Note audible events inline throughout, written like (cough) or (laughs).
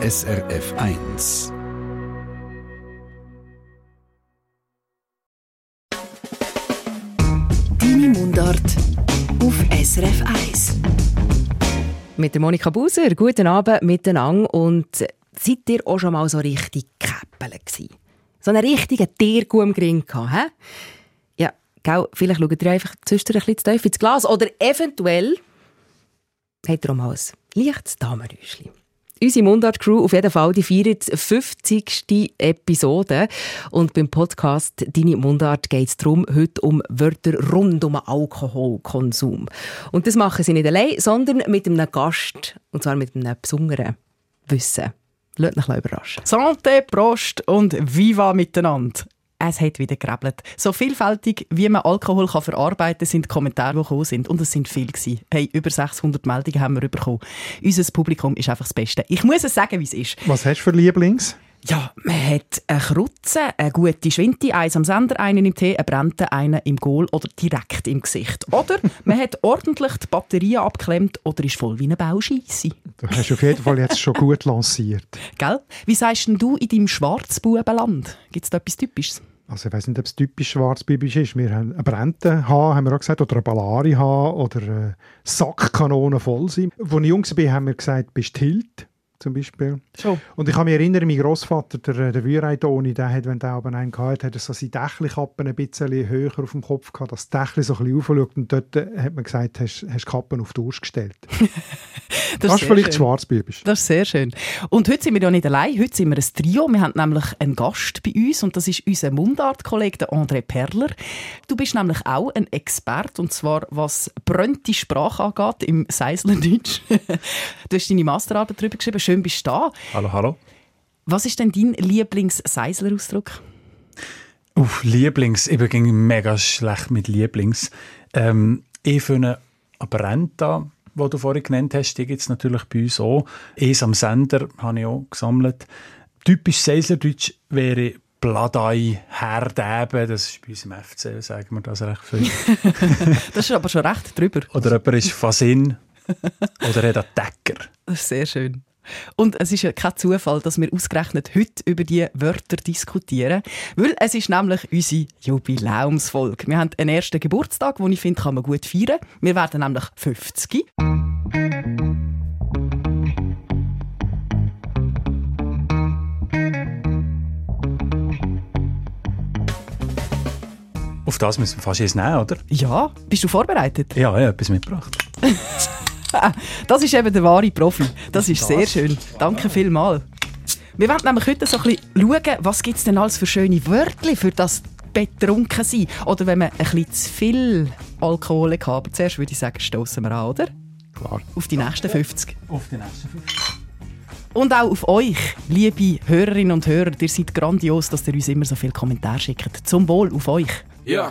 SRF 1. Deine Mundart auf SRF 1. Mit der Monika Buser, guten Abend miteinander. Und seid ihr auch schon mal so richtig Käppele gewesen? So einen richtigen Tierkuh im Gring gehabt, hä? Ja, gell, vielleicht schaut ihr einfach zwischendurch ein bisschen zu tief ins Glas. Oder eventuell habt ihr auch mal ein leichtes Damenräuschchen. Unsere Mundart-Crew auf jeden Fall, die feiert die 50. Episode. Und beim Podcast «Deine Mundart» geht es darum, heute um Wörter rund um Alkoholkonsum. Und das machen sie nicht allein, sondern mit einem Gast. Und zwar mit einem besonderen Wissen. Lasst mich überraschen. Santé, Prost und Viva miteinander. Es hat wieder gerebelt. So vielfältig, wie man Alkohol kann verarbeiten kann, sind die Kommentare, die gekommen sind. Und es sind viele gewesen. Hey, über 600 Meldungen haben wir bekommen. Unser Publikum ist einfach das Beste. Ich muss es sagen, wie es ist. Was hast du für Lieblings? Ja, man hat eine Krutze, eine gute Schwinte, eins am Sender, einen im Tee, einen Brennten, einen im Goal oder direkt im Gesicht. Oder man hat ordentlich die Batterien abgeklemmt oder ist voll wie eine Bauscheisse. Du hast auf jeden Fall jetzt schon gut lanciert. Gell? Wie sagst denn du in deinem Schwarzbubenland? Gibt es da etwas Typisches? Also ich weiß nicht, ob es typisch schwarzbibisch ist. Wir haben eine Brente haben, haben wir auch gesagt, oder eine Ballari haben, oder eine Sackkanone voll sein. Als ich jung war, haben wir gesagt, bist Hilt zum Beispiel. Schon. Und ich kann mich erinnern, mein Großvater, der, der Würeitoni, der hat, wenn der aber einen hatte, hat er so seine Dächelkappen ein bisschen höher auf dem Kopf gehabt, dass das Dächli so ein bisschen aufschaut. Und dort hat man gesagt, hast du Kappen auf die Durst gestellt. Das, (laughs) das ist vielleicht schön. schwarzbibisch. Das ist sehr schön. Und heute sind wir ja nicht allein, heute sind wir ein Trio. Wir haben nämlich einen Gast bei uns und das ist unser Mundart-Kollege, der André Perler. Du bist nämlich auch ein Experte und zwar was brönte Sprache angeht im Seislerdeutsch. (laughs) du hast deine Masterarbeit darüber geschrieben. Schön bist du da. Hallo, hallo. Was ist denn dein Lieblings-Seisler-Ausdruck? Uff, Lieblings. Ich bin mega schlecht mit Lieblings. Ähm, ich finde Abrenta, die du vorhin genannt hast, die gibt es natürlich bei uns auch. Es am Sender habe ich auch gesammelt. Typisch Seislerdeutsch wäre Bladei, Herdeben, das ist bei uns im FC, sagen wir das recht viel. (laughs) Das ist aber schon recht drüber. Oder jemand ist Fasin (laughs) oder hat einen Decker. Das ist sehr schön. Und es ist ja kein Zufall, dass wir ausgerechnet heute über die Wörter diskutieren, weil es ist nämlich unsere Jubiläumsfolge. Wir haben einen ersten Geburtstag, den ich finde, kann man gut feiern. Wir werden nämlich 50. Auf das müssen wir fast jetzt nehmen, oder? Ja, bist du vorbereitet? Ja, ich habe etwas mitgebracht. (laughs) (laughs) Das ist eben der wahre Profi. Das ist sehr schön. Danke vielmals. Wir werden nämlich heute so ein bisschen schauen, was gibt es denn alles für schöne Wörter für das betrunken sein. Oder wenn man ein bisschen zu viel Alkohol hat. Aber zuerst würde ich sagen, stoßen wir an, oder? Klar. Auf die nächsten 50. Auf die nächsten fünf. Und auch auf euch, liebe Hörerinnen und Hörer. Ihr seid grandios, dass ihr uns immer so viele Kommentare schickt. Zum Wohl auf euch. Ja.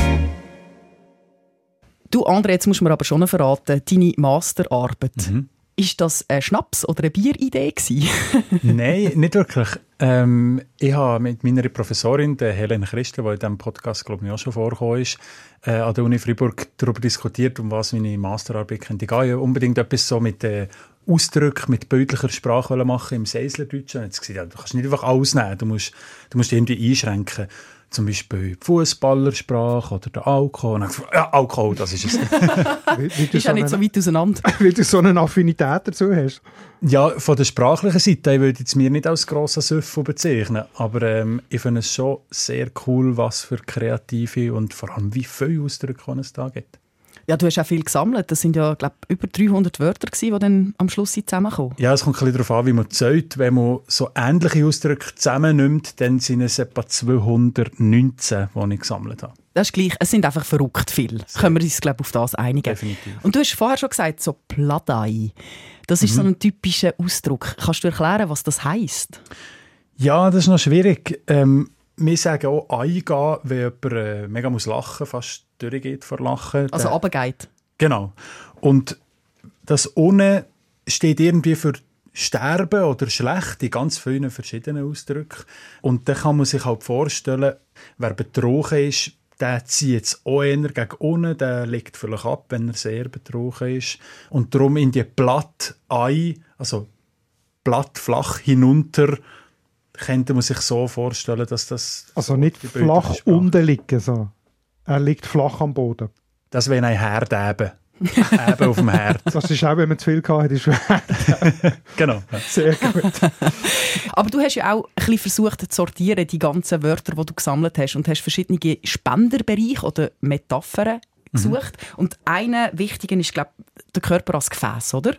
Du, André, jetzt musst du mir aber schon verraten, deine Masterarbeit. Mhm. Ist das ein Schnaps oder eine Bieridee gewesen? (laughs) Nein, nicht wirklich. Ähm, ich habe mit meiner Professorin, der Helen Christel, die in diesem Podcast glaube ich auch schon vorgekommen ist, äh, an der Uni Freiburg darüber diskutiert, um was meine Masterarbeit könnte gehen. Ich wollte unbedingt etwas so mit äh, Ausdrücken, mit bildlicher Sprache machen im Seislerdeutschen. Und jetzt gesagt, ja, du kannst nicht einfach alles nehmen, du musst, du musst irgendwie einschränken. Zum Beispiel die Fußballersprache oder der Alkohol. Und dann ich gefragt, Ja, Alkohol, das ist es. (laughs) Weil, weil, du Ist ja so nicht so eine, weit auseinander. (laughs) weil du so eine Affinität dazu hast. Ja, von der sprachlichen Seite, ich würde jetzt mir nicht als grosser Süffel bezeichnen, aber ähm, ich finde es schon sehr cool, was für kreative und vor allem wie viele Ausdrücke es da gibt. Ja, du hast auch viel gesammelt. Das sind ja, glaube über 300 Wörter gewesen, die dann am Schluss zusammenkommen. Ja, es kommt ein bisschen darauf an, wie man zählt. Wenn man so ähnliche Ausdrücke zusammennimmt, dann sind es etwa 219, die ich gesammelt habe. Das ist gleich. Es sind einfach verrückt viel. Können wir uns, glaube auf das einigen. Definitiv. Und du hast vorher schon gesagt, so Pladei. Das ist so ein typischer Ausdruck. Kannst du erklären, was das heisst? Ja, das ist noch schwierig. Ähm, wir sagen auch eingehen, wenn jemand äh, mega muss lachen, fast durchgeht vor Lachen. Also runtergeht. Genau. Und das ohne steht irgendwie für Sterben oder schlecht in ganz vielen verschiedenen Ausdrücken. Und dann kann man sich halt vorstellen, wer betrogen ist, der zieht es auch eher gegen unten, der legt vielleicht ab, wenn er sehr betrogen ist. Und darum in die Platt ein, also platt flach hinunter, könnte man sich so vorstellen, dass das Also nicht flach unten liegen. So. Er liegt flach am Boden. Das wäre ein Herd eben. (laughs) eben auf dem Herd. Das ist auch, wenn man zu viel gehabt hat, ist (laughs) Genau. Ja. sehr gut. (laughs) Aber du hast ja auch ein bisschen versucht zu sortieren, die ganzen Wörter, die du gesammelt hast und hast verschiedene Spenderbereiche oder Metaphern gesucht. Und einer wichtigen ist, glaube ich, der Körper als Gefäß, oder?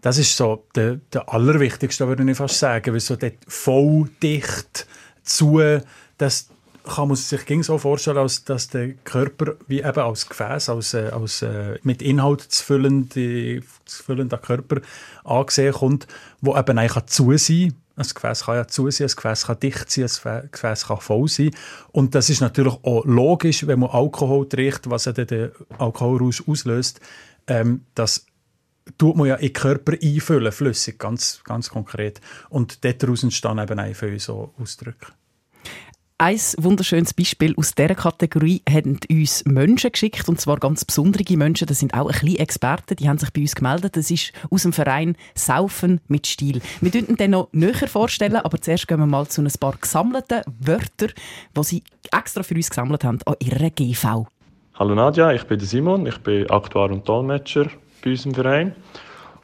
Das ist so der, der allerwichtigste, würde ich fast sagen, weil so dort voll dicht zu, das kann man sich so vorstellen, als dass der Körper wie eben als Gefäß, als, äh, als äh, mit Inhalt zu füllende, Körper angesehen kommt, wo eben eigentlich zu sein ein Gefäß kann ja zu sein, ein Gefäß kann dicht sein, ein Gefä- Gefäß kann voll sein. Und das ist natürlich auch logisch, wenn man Alkohol trinkt, was ja den Alkoholrausch auslöst, ähm, dass tut man ja in den Körper einfüllen, flüssig, ganz, ganz konkret. Und daraus entstehen eben auch viele so Ausdrücke. Ein wunderschönes Beispiel aus dieser Kategorie haben uns Menschen geschickt, und zwar ganz besondere Menschen. Das sind auch ein bisschen Experten, die haben sich bei uns gemeldet. Das ist aus dem Verein Saufen mit Stil. Wir würden den noch näher vorstellen, aber zuerst gehen wir mal zu ein paar gesammelten Wörtern, die sie extra für uns gesammelt haben an ihrer GV. Hallo Nadja, ich bin Simon, ich bin Aktuar und Dolmetscher bei unserem Verein.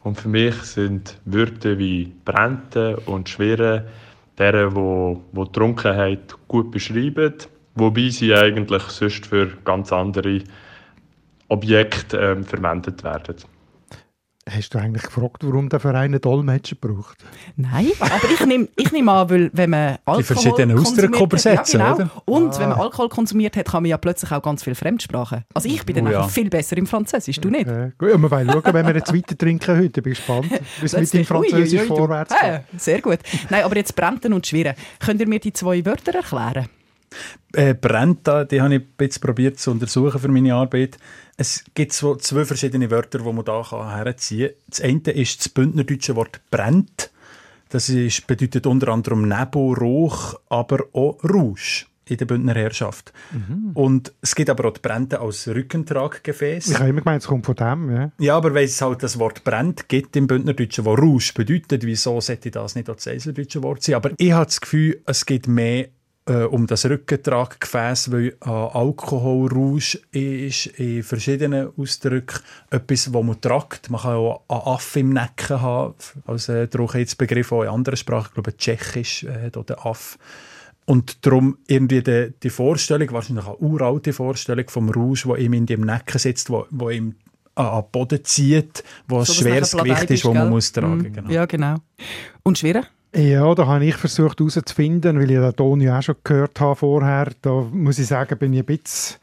Und für mich sind Wörter wie Brennte und Schwere deren, wo, wo die Trunkenheit gut beschreiben, wobei sie eigentlich sonst für ganz andere Objekte ähm, verwendet werden. Hast du eigentlich gefragt, warum der Verein einen Dolmetscher braucht? Nein, aber ich nehme ich nehm an, weil wenn man Alkohol verschiedenen Ausdrücke konsumiert hat- übersetzen, ja, genau. oder? Und wenn man Alkohol konsumiert hat, kann man ja plötzlich auch ganz viele Fremdsprachen. Also ich bin dann Oh ja. einfach viel besser im Französisch, du nicht? Äh, gut, ja, wir wollen schauen, wenn wir jetzt weiter trinken heute. Ich bin gespannt, wie es mit dem ui, ui, Französisch ui, du. vorwärts geht. Sehr gut. Nein, aber jetzt Brenten und Schwirren. Könnt ihr mir die zwei Wörter erklären? Äh, Brenta, die habe ich ein bisschen probiert zu untersuchen für meine Arbeit. Es gibt so zwei verschiedene Wörter, die man da herziehen kann. Das eine ist das bündnerdeutsche Wort brennt. Das ist, bedeutet unter anderem Nebel, Rauch, aber auch Rausch in der Bündner Herrschaft. Und es gibt aber auch die Brente als Rückentraggefäß. Ich habe immer gemeint, es kommt von dem. Ja. Ja, aber weil es halt das Wort brennt gibt im Bündnerdeutschen, wo Rausch bedeutet, wieso sollte das nicht auch das Eiseldeutsche Wort sein? Aber ich habe das Gefühl, es geht mehr äh, um das Rückentraggefäß, weil äh, Alkoholrausch ist in verschiedenen Ausdrücken etwas, wo man tragt. Man kann auch einen Aff im Nacken haben, als äh, Trockenheitsbegriff auch in anderen Sprachen, ich glaube Tschechisch äh, den Aff. Und darum irgendwie die, die Vorstellung, wahrscheinlich eine uralte Vorstellung vom Rausch, wo ihm in dem Nacken sitzt, wo, wo ihm an den Boden zieht, wo ein So, dass schweres Gewicht ist, das man muss tragen Mm, genau. Ja, genau. Und Schwirren? Ja, da habe ich versucht herauszufinden, weil ich den Ton ja auch schon gehört habe vorher. Da muss ich sagen, bin ich ein bisschen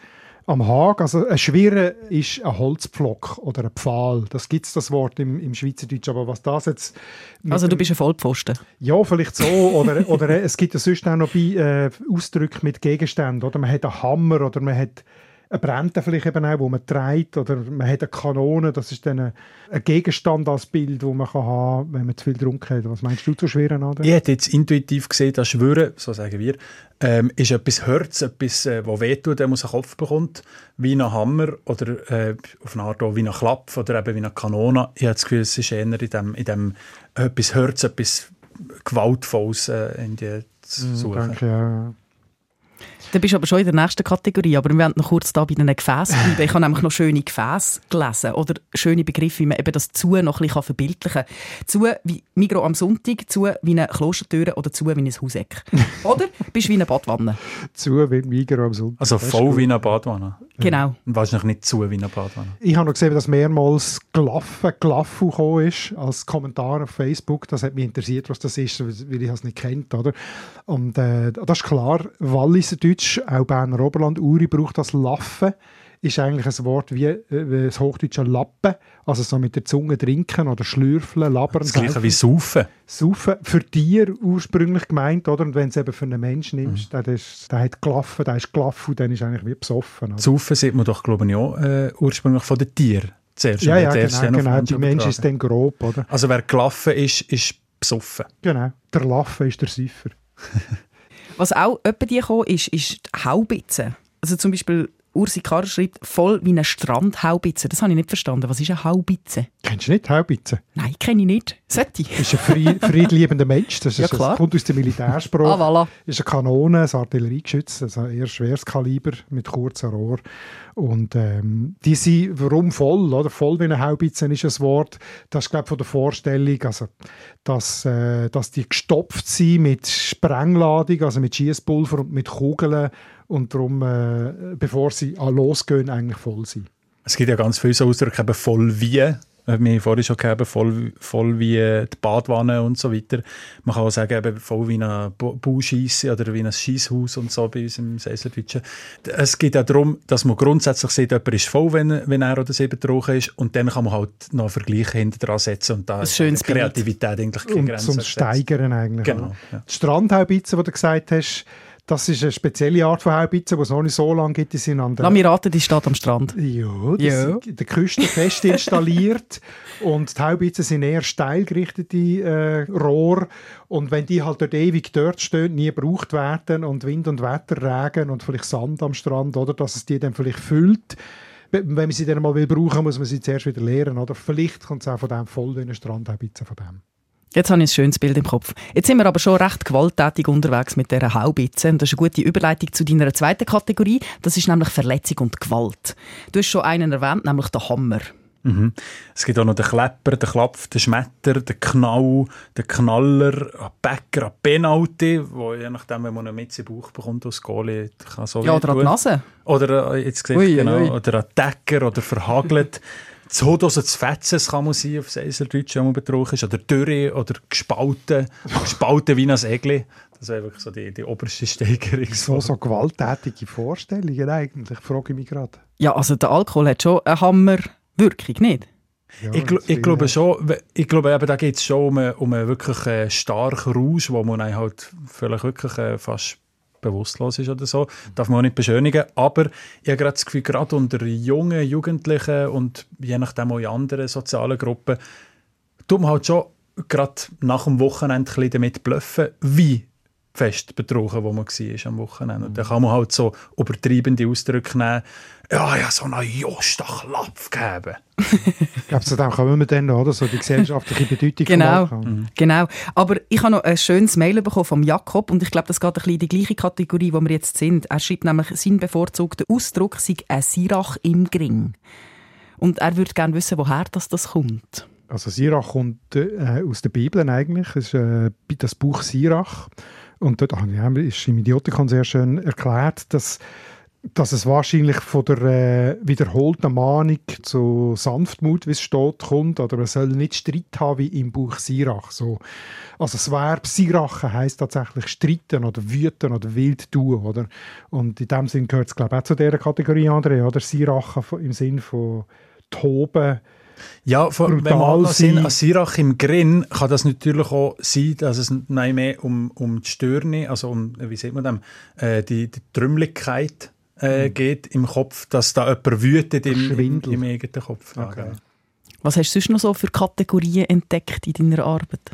am Haag. Also ein Schwirre ist ein Holzpflock oder ein Pfahl. Das gibt es das Wort im, im Schweizerdeutsch. Aber was das jetzt... Also du bist ein Vollpfosten. Ja, vielleicht so. Oder, (laughs) oder es gibt ja sonst auch noch bei, äh, Ausdrücke mit Gegenständen. Oder man hat einen Hammer oder man hat eine Brente vielleicht eben auch, wo man trägt. Oder man hat eine Kanone. Das ist dann ein, ein Gegenstand als Bild, wo man kann haben wenn man zu viel getrunken hat. Was meinst du zu schweren, Oder? Ich hätte jetzt intuitiv gesehen, dass Schwören, so sagen wir, ähm, ist etwas Hörz, etwas, äh, wo wehtut, der muss einen Kopf bekommt, wie ein Hammer oder äh, auf eine Art auch wie ein Klapp oder eben wie eine Kanone. Ich habe das Gefühl, es ist eher in dem, in dem etwas Hörz, etwas Gewaltvolles äh, in die zu suchen. Danke, ja. Dann bist du aber schon in der nächsten Kategorie, aber wir werden noch kurz da bei den Gefäßen (laughs) bleiben. Ich habe nämlich noch schöne Gefäße gelesen oder schöne Begriffe, wie man eben das «zu» noch ein bisschen verbildlichen kann. «Zu» wie Migro am Sonntag, «zu» wie eine Klostertür oder «zu» wie ein Hauseck. (laughs) Oder bist du wie eine Badwanne. Zu wie Migros am Sonntag. Also voll wie eine Badwanne. Genau. Und wahrscheinlich nicht zu wie eine Badwanne. Ich habe noch gesehen, dass mehrmals Glaffe, Glaffu gekommen ist, als Kommentar auf Facebook. Das hat mich interessiert, was das ist, weil ich es nicht kennt, oder? Und äh, das ist klar, Walliserdeutsch, Hochdeutsch, auch Berner Oberland, Uri braucht das Laffen ist eigentlich ein Wort wie äh, das hochdeutsche Lappen, also so mit der Zunge trinken oder schlürfeln, labern. Das gleiche wie saufen. Saufen, für Tier ursprünglich gemeint, oder? Und wenn du es eben für einen Menschen nimmst, mhm. der, ist, der hat gelaffen, der ist gelaufen, dann ist eigentlich wie besoffen. Oder? Saufen sieht man doch, glaube ich, auch äh, ursprünglich von den Tieren zuerst. Ja, ja, genau, genau. Die Mensch ist dann grob, oder? Also wer gelaufen ist, ist besoffen. Genau, der Laffen ist der Säufer. (laughs) Was auch etwa die ist, ist die Haubitze. Also zum Beispiel Ursi Karrer schreibt, voll wie eine Strandhaubitze. Das habe ich nicht verstanden. Was ist eine Haubitze? Kennst du nicht Haubitze? Nein, kenne ich nicht. Sollte ich? Das ist ein friedliebender Mensch. Das, ist, (laughs) ja, das kommt aus dem Militärspruch. ah, voilà. Das ist eine Kanone, ein Artilleriegeschütz, also ein eher schweres Kaliber mit kurzem Rohr. Und ähm, die sind, warum voll? Oder? Voll wie eine Haubitze ist ein Wort, das ist, glaube von der Vorstellung, also, dass, äh, dass die gestopft sind mit Sprengladung, also mit Schießpulver und mit Kugeln und darum, äh, bevor sie losgehen, eigentlich voll sind. Es gibt ja ganz viele so Ausdrücke, eben voll wie. Wir haben vorhin schon gegeben, voll, voll wie die Badwanne und so weiter. Man kann auch sagen, eben voll wie ein Bauscheisse oder wie ein Scheisshaus und so bei uns im Seiserdeutschen. Es geht auch darum, dass man grundsätzlich sieht, jemand ist voll, wenn, wenn er oder sie betrogen ist und dann kann man halt noch Vergleiche hinter dran setzen und da ist Kreativität eigentlich keine. Und zum Steigern eigentlich. Genau. Ja. Die Strandhaubitze, die du gesagt hast, das ist eine spezielle Art von Haubitze, die es noch nicht so lange gibt. Die sind an der, Lass mich raten, die steht am Strand. Ja, die ja. sind der Küste fest installiert. (laughs) und die Haubitzen sind eher steil gerichtete äh, Rohre. Und wenn die halt dort ewig dort stehen, nie gebraucht werden und Wind und Wetter, Regen und vielleicht Sand am Strand, oder, dass es die dann vielleicht füllt, wenn man sie dann mal will brauchen, muss man sie zuerst wieder leeren. Oder vielleicht kommt es auch von dem voll in den Strandhaubitze von dem. Jetzt habe ich ein schönes Bild im Kopf. Jetzt sind wir aber schon recht gewalttätig unterwegs mit dieser Haubitze. Und das ist eine gute Überleitung zu deiner zweiten Kategorie. Das ist nämlich Verletzung und Gewalt. Du hast schon einen erwähnt, nämlich den Hammer. Mhm. Es gibt auch noch den Klepper, den Klapf, den Schmetter, den Knall, den Knaller, einen Bäcker, einen Penalty, wo je nachdem, wenn man einen mit im Bauch bekommt als Goalie, kann so Ja, oder an die Nase. Oder, äh, jetzt gesagt, ui, genau, ui. oder einen Decker oder verhagelt. (laughs) so, dass es Fetzes kann man sein auf Seiseldeutsch, wenn man betrogen ist, oder dürre oder gespalten, (laughs) gespalten wie ein Egli. Das wäre wirklich so die, die oberste Steigerung. So, so gewalttätige Vorstellungen eigentlich, frage ich mich gerade. Ja, also der Alkohol hat schon eine Hammerwirkung, nicht? Ja, ich, gl ich glaube schon, ich glaube eben, da geht es schon um einen, um einen wirklich äh, starken Rausch, wo man halt vielleicht wirklich äh, fast bewusstlos ist oder so. Darf man auch nicht beschönigen. Aber ich habe gerade das Gefühl, gerade unter jungen Jugendlichen und je nachdem auch in anderen sozialen Gruppen, tut man halt schon gerade nach dem Wochenende damit bluffen, wie fest betrogen, wo man war am Wochenende. Und dann kann man halt so übertreibende Ausdrücke nehmen, ja, (laughs) ja, so einen Josta-Klapf geben. ich glaube, zu dem kommen wir dann, oder? So die gesellschaftliche Bedeutung genau, mhm. genau. Aber ich habe noch ein schönes Mail bekommen vom Jakob und ich glaube, das geht ein bisschen in die gleiche Kategorie, wo wir jetzt sind. Er schreibt nämlich, sein bevorzugter Ausdruck sei ein Sirach im Gring. Und er würde gerne wissen, woher das, das kommt. Also Sirach kommt äh, aus der Bibel eigentlich. Es ist äh, das Buch Sirach. Und dort ah, ist im Idiotikon sehr schön erklärt, dass dass es wahrscheinlich von der äh, wiederholten Mahnung zu Sanftmut, wie es steht, kommt. Oder man soll nicht Streit haben wie im Buch Sirach. So. Also das Verb Sirachen heisst tatsächlich streiten oder wüten oder wild tun. Oder? Und in dem Sinn gehört es, glaube ich, auch zu dieser Kategorie, André, oder? Sirachen im Sinn von toben, ja, von, wenn man noch sind, an Sirach im Grin kann das natürlich auch sein, dass es mehr um, um die Störne, also um, wie sieht man dem, äh, die, die Trümmeligkeit äh, mhm. geht im Kopf, dass da jemand wütet im, im, im eigenen Kopf. Okay. Ja, Was hast du sonst noch so für Kategorien entdeckt in deiner Arbeit?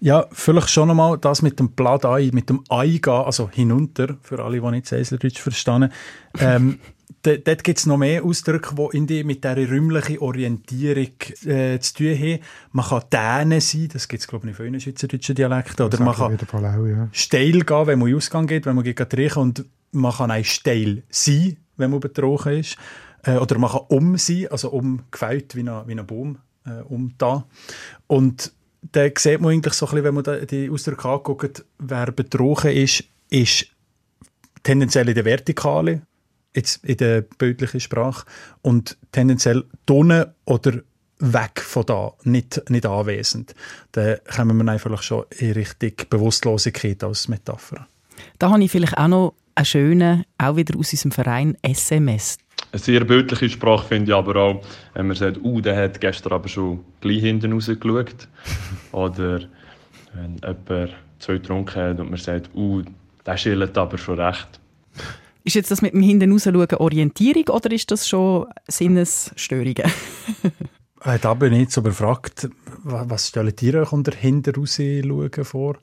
Ja, vielleicht schon einmal das mit dem Blatt Ei, mit dem Ei gehen, also hinunter, für alle, die nicht Säslerdeutsch verstehen. Ähm, (laughs) dort gibt es noch mehr Ausdrücke, die die mit dieser räumlichen Orientierung äh, zu tun haben. Man kann Däne sein, das gibt es glaube ich in vielen schweizerdeutschen Dialekten. Oder man kann auch, ja. steil gehen, wenn man in Ausgang geht, wenn man geht trinken und man kann auch steil sein, wenn man betrogen ist. Äh, oder man kann um sein, also umgefällt wie ein, wie ein Baum, äh, um da. Und da sieht man eigentlich so ein bisschen, wenn man die Ausdrücke anguckt, wer betrogen ist, ist tendenziell in der Vertikale, jetzt in der bildlichen Sprache, und tendenziell drinnen oder weg von da, nicht, nicht anwesend. Da kommen wir einfach schon in Richtung Bewusstlosigkeit als Metapher. Da habe ich vielleicht auch noch einen schönen, auch wieder aus unserem Verein SMS. Eine sehr bildliche Sprache finde ich aber auch, wenn man sagt, uh, der hat gestern aber schon gleich hinten rausgeschaut. (laughs) Oder wenn jemand zwei getrunken hat und man sagt, uh, der schillt aber schon recht. Ist jetzt das mit dem hinten rausschauen Orientierung oder ist das schon Sinnesstörungen? (laughs) Äh, da bin ich jetzt aber gefragt, wa- was stellen ihr euch unter hinten rausschauen vor?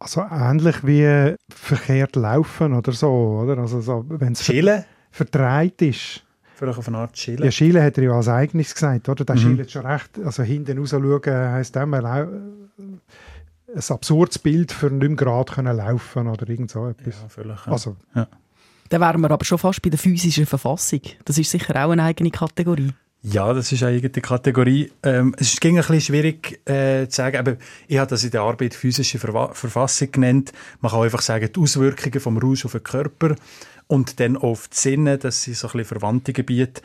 Also ähnlich wie verkehrt laufen oder so, oder? Also so, wenn es ver Chillen? verdreht ist. Vielleicht auf eine Art Chillen? Ja, Schiele hat er ja als eigenes gesagt, oder? Der Mhm. schielt schon recht. Also hinten raus schauen heisst immer ein absurdes Bild für nicht mehr gerade können laufen oder irgend so etwas. Ja, vielleicht. Ja. Also, Dann wären wir aber schon fast bei der physischen Verfassung. Das ist sicher auch eine eigene Kategorie. Ja, das ist eine eigene Kategorie. Ähm, es ging ein bisschen schwierig äh, zu sagen, aber ich habe das in der Arbeit physische Verwa Verfassung genannt. Man kann einfach sagen, die Auswirkungen vom Rausch auf den Körper und dann auf die Sinne, das sind so ein bisschen verwandte Gebiete.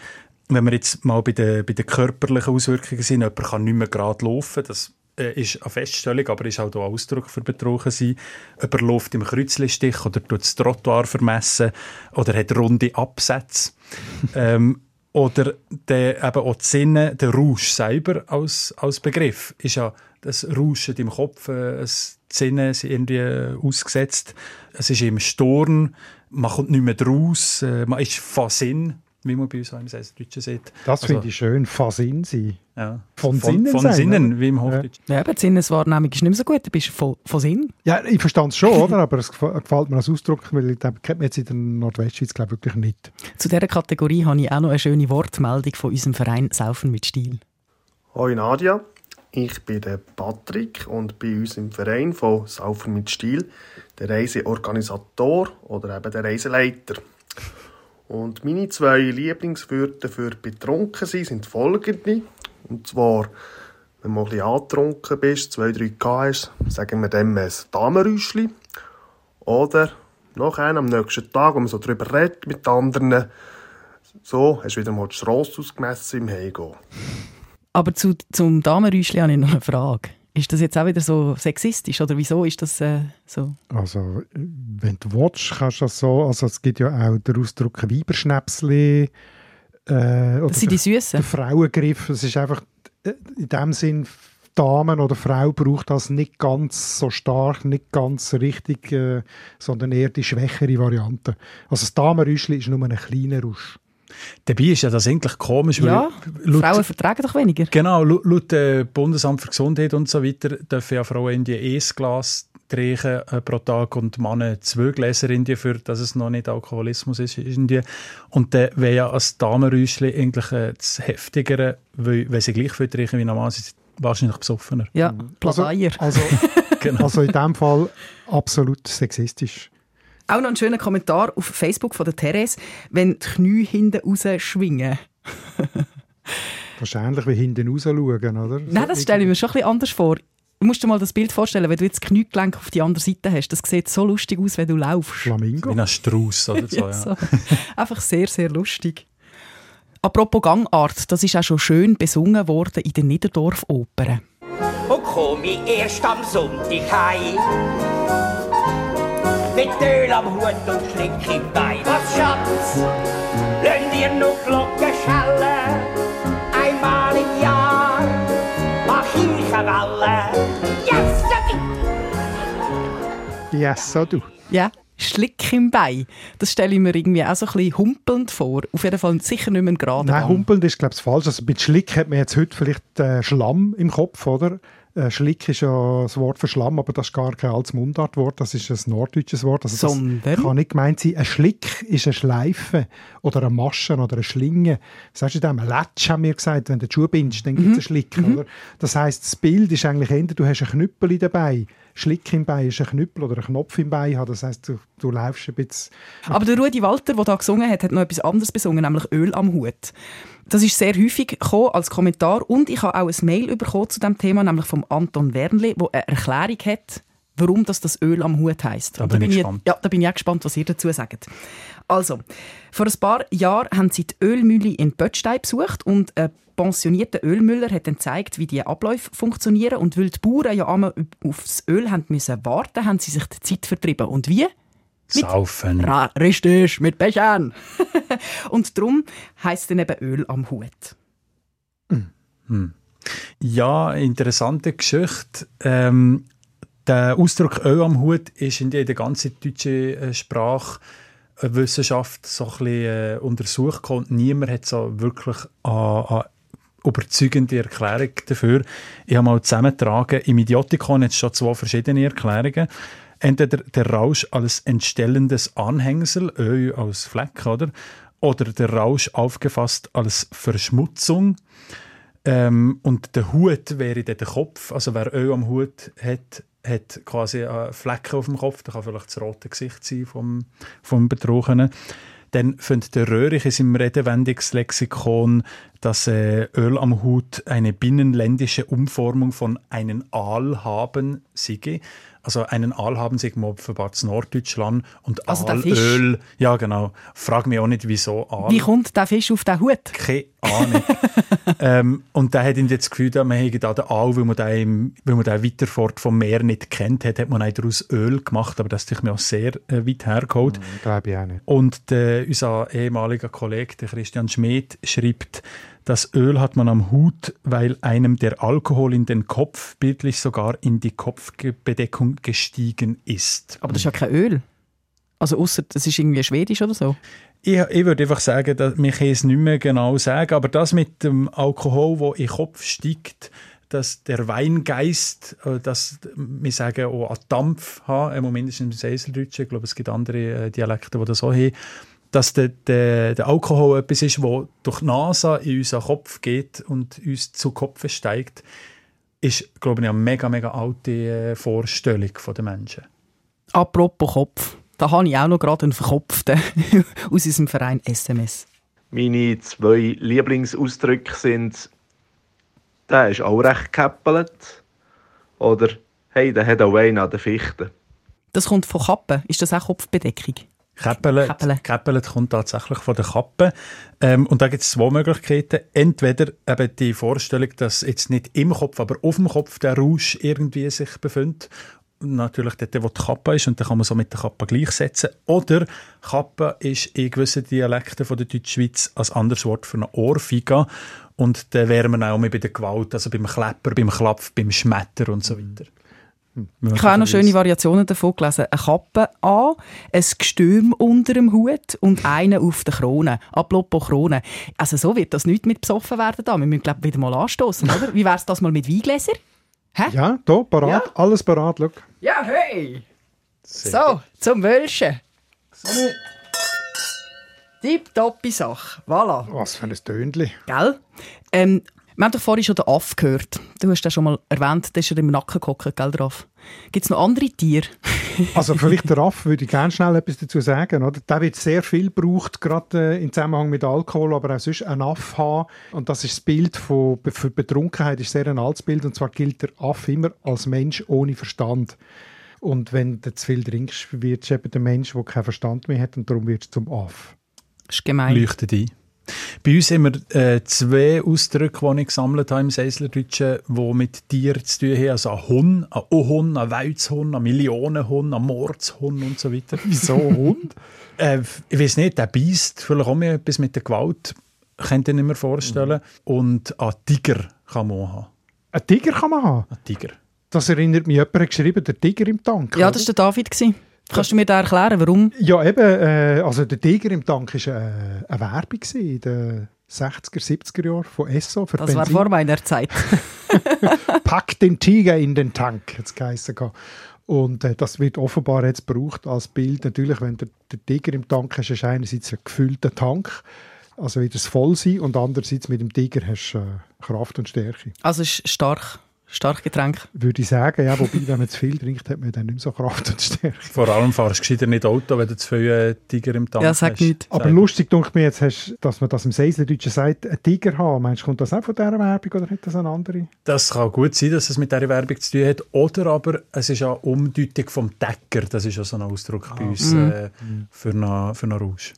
Wenn wir jetzt mal bei den, bei den körperlichen Auswirkungen sind, jemand kann nicht mehr gerade laufen, das äh, ist eine Feststellung, aber ist auch ein Ausdruck für Betrogen sein. Jemand läuft im Kreuzlistich oder tut das Trottoir vermessen oder hat runde Absätze. (laughs) ähm, oder der, eben auch die Sinne, der Rausch selber als, als Begriff ist ja das Rauschen im Kopf, äh, die Sinne sind irgendwie äh, ausgesetzt. Es ist im Sturm, man kommt nicht mehr draus, äh, man ist von Sinn, wie man bei uns einerseits Deutschen sieht. das Also, finde ich schön. Fasin sein. Ja. Von von, Sinnen von sein, Sinnen, wie im Hochdeutschen. Ja, aber die Sinneswahrnehmung ist nicht mehr so gut. Du bist von, von Sinn. Ja, ich verstand es schon, oder? Aber es gef- gefällt mir als Ausdruck, weil ich glaube, kennt man jetzt in der Nordwestschweiz glaube ich, wirklich nicht. Zu dieser Kategorie habe ich auch noch eine schöne Wortmeldung von unserem Verein Saufen mit Stil. Hoi Nadia, ich bin der Patrick und bei uns im Verein von Saufen mit Stil der Reiseorganisator oder eben der Reiseleiter. Und meine zwei Lieblingswörter für betrunken sein sind folgende. Und zwar, wenn mal ein bisschen angetrunken bist, zwei, drei K hast, sagen wir dem ein Damenrüschli. Oder nachher am nächsten Tag, wenn man so drüber redet mit anderen, so, hast du wieder mal die Strasse ausgemessen im Heimgehen. Aber zu, zum Damenräuschli habe ich noch eine Frage. Ist das jetzt auch wieder so sexistisch oder wieso ist das äh, so? Also, wenn du willst, kannst du das so, also es gibt ja auch den Ausdruck Weiberschnäpsli, äh, Das sind die der Süßen. Frauengriff, es ist einfach äh, in dem Sinn, Damen oder Frau braucht das nicht ganz so stark, nicht ganz richtig, äh, sondern eher die schwächere Variante. Also das Damenrüschli ist nur ein kleiner Rausch. Dabei ist ja das eigentlich komisch, weil Ja, laut- Frauen vertragen doch weniger. Genau, laut, laut äh, Bundesamt für Gesundheit und so weiter dürfen ja Frauen in die ein Glas trinken äh, pro Tag und Männer zwei Gläser in die, für dass es noch nicht Alkoholismus ist in die. Und dann wäre ja als Damenräuschli eigentlich äh, das Heftigere, weil, weil sie gleich viel trinken wie normal, sind sie wahrscheinlich besoffener. Ja, Also, Pladeier. also, Genau. (laughs) also in dem Fall absolut sexistisch. Auch noch ein schöner Kommentar auf Facebook von der Therese. Wenn die Knie hinten raus schwingen. Wahrscheinlich wie hinten raus schauen, oder? Nein, das stelle ich mir schon ein bisschen anders vor. Du musst dir mal das Bild vorstellen, wenn du jetzt das Kniegelenk auf die andere Seite hast. Das sieht so lustig aus, wenn du laufst. Flamingo. Wie ein Strauss oder (laughs) so. Ja, so. Einfach sehr, sehr lustig. Apropos Gangart, das ist auch schon schön besungen worden in der Niederdorf-Oper. Und komm ich erst am Sonntag heim. Mit Öl am Hut und Schlick im Bein. Was Schatz, lönn dir noch Glocken schellen. Einmal im Jahr mach ich eine Welle. Yes, Yes, so du. Ja, Schlick im Bein. Das stelle ich mir irgendwie auch so ein bisschen humpelnd vor. Auf jeden Fall sicher nicht mehr ein gerader Nein, humpelnd ist, glaube ich, falsch. Also mit Schlick hat man jetzt heute vielleicht äh, Schlamm im Kopf, oder? Äh, Schlick ist ja das Wort für Schlamm, aber das ist gar kein altes Mundartwort, das ist ein norddeutsches Wort. Also das Sondern? kann nicht gemeint sein. Ein Schlick ist eine Schleife oder eine Masche oder eine Schlinge. Sagst du dem? Ein Letsch haben wir gesagt, wenn du die Schuhe bindst, dann gibt es einen Schlick, oder? Das heisst, das Bild ist eigentlich eher, du hast einen Knüppel dabei. Schlick im Bein ist ein Knüppel oder ein Knopf im Bein haben. Das heisst, du, du läufst ein bisschen Aber der Rudi Walter, der da gesungen hat, hat noch etwas anderes besungen, nämlich Öl am Hut. Das ist sehr häufig als Kommentar und ich habe auch ein Mail bekommen zu dem Thema, nämlich vom Anton Wernli, wo eine Erklärung hat, warum das, das Öl am Hut heisst. Da bin ich gespannt. ja, da bin ich auch gespannt, was ihr dazu sagt. Also, vor ein paar Jahren haben sie die Ölmühle in Böttstein besucht und ein pensionierter Ölmüller hat dann gezeigt, wie die Abläufe funktionieren und weil die Bauern ja einmal aufs Öl haben müssen warten, haben sie sich die Zeit vertrieben. Und wie? Saufen. Ra richtig, mit Bechern. (laughs) und darum heisst dann eben Öl am Hut. Hm. Ja, interessante Geschichte. Ähm, der Ausdruck Öl am Hut ist in der ganzen deutschen äh, Sprachwissenschaft so ein bisschen äh, untersucht und niemand hat so wirklich an, an überzeugende Erklärung dafür. Ich habe mal zusammengetragen, im Idiotikon es schon zwei verschiedene Erklärungen. Entweder der Rausch als entstellendes Anhängsel, Öl als Fleck, oder? Oder der Rausch aufgefasst als Verschmutzung. Ähm, und der Hut wäre dann der Kopf. Also wer Öl am Hut hat, hat quasi Flecken auf dem Kopf. Das kann vielleicht das rote Gesicht sein vom, vom Betroffenen. Dann findet der Röhrig in seinem Redewendungslexikon, dass äh, Öl am Hut eine binnenländische Umformung von einen Aal haben sei. Also einen Aal haben sie offenbar in Norddeutschland und Also der Aalöl. Ja, genau. Frag mich auch nicht, wieso Aal. Wie kommt der Fisch auf den Hut? Keine Ahnung. (laughs) ähm, und der hat ihm jetzt das Gefühl, man hätte da den Aal, weil man den, im, weil man den weiter fort vom Meer nicht kennt hat, hat man einen daraus Öl gemacht, aber das ist mir auch sehr äh, weit hergeholt. Mhm, Glaube ich auch nicht. Und der, unser ehemaliger Kollege, der Christian Schmidt, schreibt, das Öl hat man am Hut, weil einem der Alkohol in den Kopf, bildlich sogar in die Kopfbedeckung gestiegen ist. Aber das ist ja kein Öl. Also außer das ist irgendwie schwedisch oder so. Ich, ich würde einfach sagen, dass, wir können es nicht mehr genau sagen, aber das mit dem Alkohol, wo in den Kopf steigt, dass der Weingeist, äh, dass wir sagen auch an Dampf haben, im mindestens im Seiseldeutschen, ich glaube, es gibt andere äh, Dialekte, die das so haben, dass der, der, der Alkohol etwas ist, wo durch die Nase in unseren Kopf geht und uns zu Kopf steigt, ist, glaube ich, eine mega, mega alte äh, Vorstellung der Menschen. Apropos Kopf. Da habe ich auch noch gerade einen Verkopften (laughs) aus unserem Verein SMS. Meine zwei Lieblingsausdrücke sind, der ist auch recht gekäppelt. Oder, hey, der hat auch einen an der Fichte. Das kommt von Kappen. Ist das auch Kopfbedeckung? Käppele, Käppele. Käppele kommt tatsächlich von der Kappe. Ähm, und da gibt es zwei Möglichkeiten. Entweder eben die Vorstellung, dass jetzt nicht im Kopf, aber auf dem Kopf der Rausch irgendwie sich befindet. Natürlich dort, wo die Kappe ist, und dann kann man so mit der Kappe gleichsetzen. Oder Kappe ist in gewissen Dialekten von der Deutschschweiz als anderes Wort für eine Ohrfeige. Und dann wären wir auch mehr bei der Gewalt, also beim Klepper, beim Klapf, beim Schmetter und so weiter. Ich habe auch noch schöne Variationen davon gelesen. Eine Kappe an, ein Gestüm unter dem Hut und eine auf der Krone. Apropos Krone. Also so wird das nicht mit besoffen werden da. Wir müssen glaub, wieder mal anstoßen, oder? Wie wär's das mal mit Weingläser? Hä? Ja, da, parat, Ja. alles parat, schau. Ja, hey! So, zum Wölschen. Tipptoppi Sache. Voilà. Was für ein Tönli. Gell? Ähm, wir haben doch vorhin schon den Aff gehört. Du hast den schon mal erwähnt, der ist ja im Nacken gehockt, gell, der Aff? Gibt es noch andere Tiere? (laughs) Also vielleicht der Raff würde ich gerne schnell etwas dazu sagen. Oder? Der wird sehr viel gebraucht, gerade äh, im Zusammenhang mit Alkohol, aber auch sonst ein Aff haben. Und das ist das Bild von, für Betrunkenheit, ist sehr ein altes Bild. Und zwar gilt der Aff immer als Mensch ohne Verstand. Und wenn du zu viel trinkst, wird du eben der Mensch, der keinen Verstand mehr hat und darum wird du zum Aff. Das ist gemein. leuchtet ein. Bei uns haben wir äh, zwei Ausdrücke, die ich gesammelt habe im Seislerdeutschen, die mit Tieren zu tun haben. Also ein Hund, ein O-Hund, ein Weizhund, ein Millionenhund, ein Mordshund und so weiter. (laughs) Wieso Hund? äh, ich weiß nicht, der beißt vielleicht auch mehr etwas mit der Gewalt. Könnt ihr nicht mehr vorstellen. Und ein Tiger kann man auch haben. Ein Tiger kann man haben. Ein Tiger. Das erinnert mich, jemand hat geschrieben, der Tiger im Tank. Ja, oder? das war der David. gewesen. Kannst du mir da erklären, warum? Ja, eben, äh, also der Tiger im Tank war äh, eine Werbung in den 60er, 70er Jahren von Esso für Das war Benzin. vor meiner Zeit. (laughs) (laughs) Pack den Tiger in den Tank, hat es geheißen. Und äh, das wird offenbar jetzt gebraucht als Bild. Natürlich, wenn der, der Tiger im Tank hast du einerseits einen gefüllten Tank, also wird es voll sein, und andererseits mit dem Tiger hast du äh, Kraft und Stärke. Also es ist stark, stark Getränk. Würde ich sagen, ja, wobei, wenn man zu viel trinkt, hat man dann nicht mehr so Kraft und Stärke. Vor allem fahrst du gescheiter nicht Auto, wenn du zu viele äh, Tiger im Tank Ja, sag hast. nicht. Aber lustig, denke mir jetzt, hast, dass man das im Seislerdeutschen sagt, ein Tiger haben. Meinst du, kommt das auch von dieser Werbung oder hat das eine andere? Das kann gut sein, dass es mit dieser Werbung zu tun hat. Oder aber es ist eine Umdeutung vom Decker. Das ist ja so ein Ausdruck bei uns Mhm. äh, für einen für einen Rausch.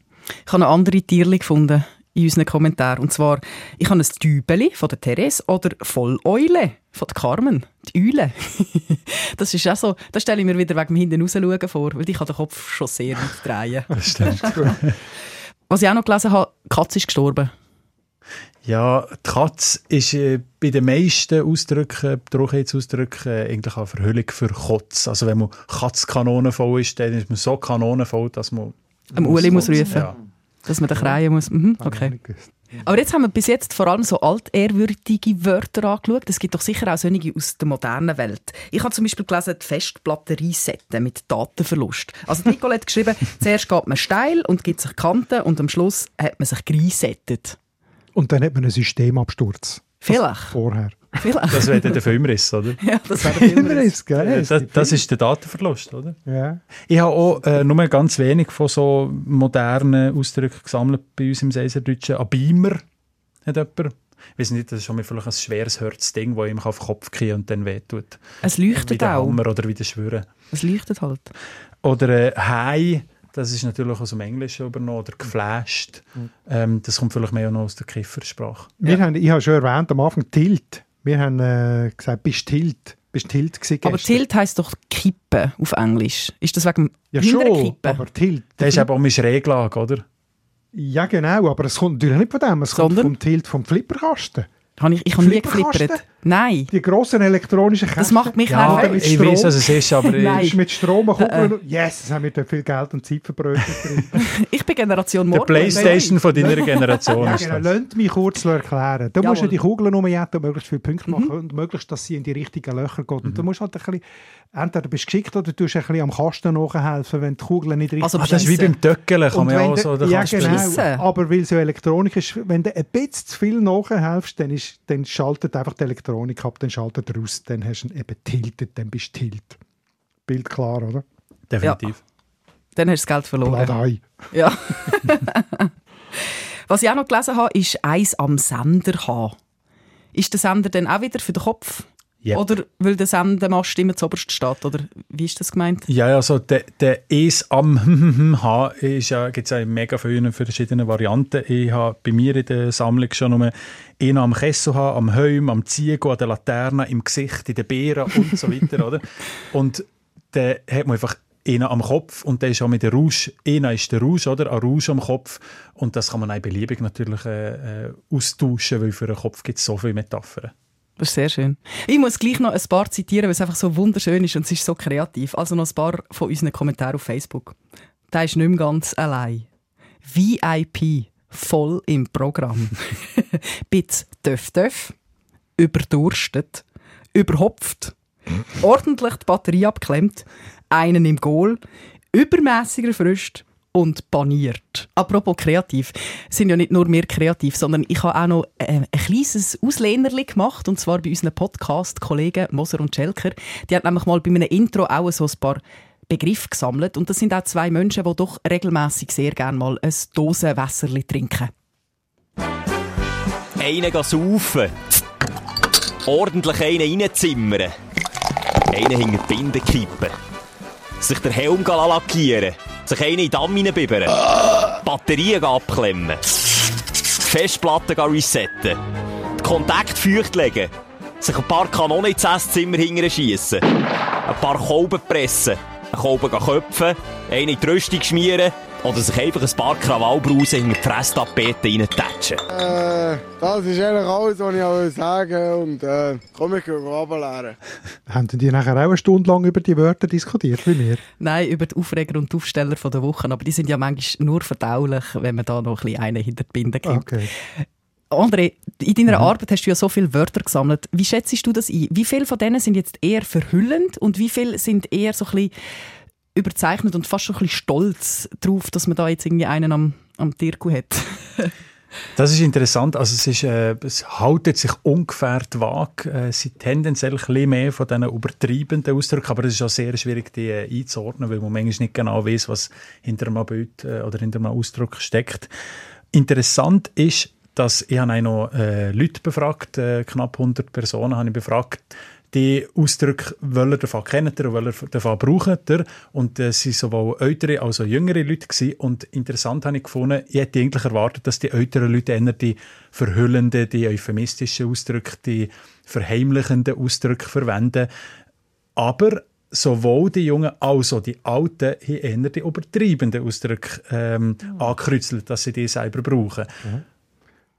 Ich habe noch andere Tierchen gefunden in unseren Kommentaren. Und zwar, ich habe ein Tübeli von der Therese oder Volleule. Von der Carmen, die Eule. (laughs) das ist auch so, das stelle ich mir wieder wegen dem hinten rausschauen vor, weil ich kann den Kopf schon sehr weit drehen. Das stimmt. (laughs) Was ich auch noch gelesen habe, die Katze ist gestorben. Ja, die Katze ist äh, bei den meisten Ausdrücken, Trockenheitsausdrücken, äh, eigentlich eine Verhüllung für Kotz. Also wenn man Katzkanonen voll ist, dann ist man so kanonenvoll, dass man... Am Uli muss rufen. Ja. Dass man den kreien muss. Mhm, okay. Aber jetzt haben wir bis jetzt vor allem so altehrwürdige Wörter angeschaut. Es gibt doch sicher auch solche aus der modernen Welt. Ich habe zum Beispiel gelesen, die Festplatte resetten mit Datenverlust. Also Nicole hat geschrieben, (laughs) zuerst geht man steil und gibt sich Kanten und am Schluss hat man sich resettet. Und dann hat man einen Systemabsturz. Vielleicht. Vorher. Vielleicht. Das wäre dann der Filmriss, oder? ja, das wäre Immer immer ist gell? Das, das ist der Datenverlust, oder? Ja. Ich habe auch äh, nur ganz wenig von so modernen Ausdrücken gesammelt bei uns im Seiserdeutschen. Ein Beamer hat jemand. Ich weiß nicht, das ist schon mal vielleicht ein schweres Herzding, das ihm auf den Kopf kriegt und dann wehtut. Es Wie leuchtet der auch. Hammer oder wie der Schwören. Es leuchtet halt. Oder äh, Hai, das ist natürlich aus dem Englischen übernommen. Oder geflasht. Ähm, das kommt vielleicht mehr noch aus der Kiffersprache. Wir haben, ich habe schon erwähnt, am Anfang Tilt. Wir haben äh, gesagt, bist Tilt. Bist Tilt Aber. Tilt heisst doch Kippen auf Englisch. Ist das wegen dem Ja schon, Kippen? aber Tilt. Das ist eben auch meine Schräglage, oder? Ja genau, aber es kommt natürlich nicht von dem. Es Sondern? kommt vom Tilt vom Flipperkasten. Ich, ich habe nie Flipperkasten? geflippert. Nein. Die grossen elektronischen Kästen. Das macht mich Ja, nervös. ich Strom. weiß, was es ist, aber (laughs) Nein. mit Strom eine Äh, Kugel. Yes, das haben wir dort viel Geld und Zeit verbrötet drin. (laughs) Ich bin Generation der Morgen. Playstation von deiner Generation ja, ist genau. das. Lasst mich kurz erklären. Du musst ja die Kugeln umjetten und möglichst viele Punkte Mhm. machen und möglichst, dass sie in die richtigen Löcher geht. Und du musst halt ein bisschen, entweder bist du geschickt oder du tust ein bisschen am Kasten nachhelfen, wenn die Kugeln nicht richtig Also Ah, das ist wie beim Töckeln, kann man ja auch so... da ja, genau. Schiessen. Aber weil es ja Elektronik ist, wenn du ein bisschen zu viel nachhelfst, dann, ist, dann schaltet einfach die Elektronik ab, dann schaltet er aus, dann hast du ihn eben tiltet, dann bist du tilt. Bild klar, oder? Definitiv. Dann hast du das Geld verloren. Bladei. Ja. (laughs) Was ich auch noch gelesen habe, ist eins am Sender haben. Ist der Sender dann auch wieder für den Kopf? Yep. Oder weil der Sendemast immer zuoberst steht? Oder wie ist das gemeint? Ja, ja, so der, der Es am (laughs) H ist ja, gibt es ja mega vielen verschiedenen Varianten. Ich habe bei mir in der Sammlung schon nur einen am Kessel, am Helm, am Ziego, an der Laterne, im Gesicht, in den Beeren und so weiter, oder? (laughs) Und dann hat man einfach einen am Kopf und der ist auch mit der Rouge. Einer ist der Rouge, oder? Ein Rouge am Kopf. Und das kann man auch beliebig natürlich äh, äh, austauschen, weil für den Kopf gibt es so viele Metaphern. Das ist sehr schön. Ich muss gleich noch ein paar zitieren, weil es einfach so wunderschön ist und es ist so kreativ. Also noch ein paar von unseren Kommentaren auf Facebook. Der ist nicht mehr ganz allein. VIP, voll im Programm. (laughs) Bitz döff, überdurstet, überhopft, ordentlich die Batterie abklemmt, einen im Goal, übermäßiger Frücht und paniert. Apropos kreativ, sind ja nicht nur wir kreativ, sondern ich habe auch noch äh, ein kleines Auslehnerli gemacht, und zwar bei unseren Podcast-Kollegen Moser und Schelker. Die hat nämlich mal bei einem Intro auch so ein paar Begriffe gesammelt und das sind auch zwei Menschen, die doch regelmäßig sehr gerne mal ein Dosenwässerli trinken. Einen saufen. Ordentlich einen reinzimmern. Einen hinter die Binde kippen. Sich den Helm lackieren. Sich einen in den Damm reinbibbern. Batterien abklemmen. Festplatten resetten. Die Kontakt feucht legen. Sich ein paar Kanonen ins Esszimmer schiessen. Ein paar Kolben pressen. Einen Kolben köpfen. Einen in die Rüstung schmieren. Oder sich einfach ein paar Krawallbrausen hinter die Fresstapete reintatschen. Äh, das ist eigentlich alles, was ich auch sagen will. Und äh, komm, ich gehe runterleeren. (laughs) Haben die nachher auch eine Stunde lang über die Wörter diskutiert wie wir? Nein, über die Aufreger und die Aufsteller von der Woche, aber die sind ja manchmal nur verdaulich, wenn man da noch ein bisschen einen hinter die Binde gibt. Okay. André, in deiner Arbeit hast du ja so viele Wörter gesammelt. Wie schätzt du das ein? Wie viele von denen sind jetzt eher verhüllend und wie viele sind eher so ein bisschen überzeichnet und fast schon ein bisschen stolz darauf, dass man da jetzt irgendwie einen am, am Tirku hat? (laughs) Das ist interessant. Also es, ist, äh, es haltet sich ungefähr die Waage. Äh, sind tendenziell ein bisschen mehr von diesen übertreibenden Ausdrücken, aber es ist auch sehr schwierig, die äh, einzuordnen, weil man manchmal nicht genau weiß, was hinter einem Bild äh, oder hinter einem Ausdruck steckt. Interessant ist, dass ich habe noch äh, Leute befragt, äh, knapp 100 Personen habe ich befragt, die Ausdrücke wollen davon kennen und wollen davon brauchen. Und es waren sowohl ältere als auch jüngere Leute. Gewesen. Und interessant habe ich gefunden, ich hätte eigentlich erwartet, dass die älteren Leute eher die verhüllenden, die euphemistischen Ausdrücke, die verheimlichenden Ausdrücke verwenden. Aber sowohl die Jungen als auch die Alten haben eher die übertreibenden Ausdrücke ähm, mhm. angekreuzelt, dass sie die selber brauchen. Mhm.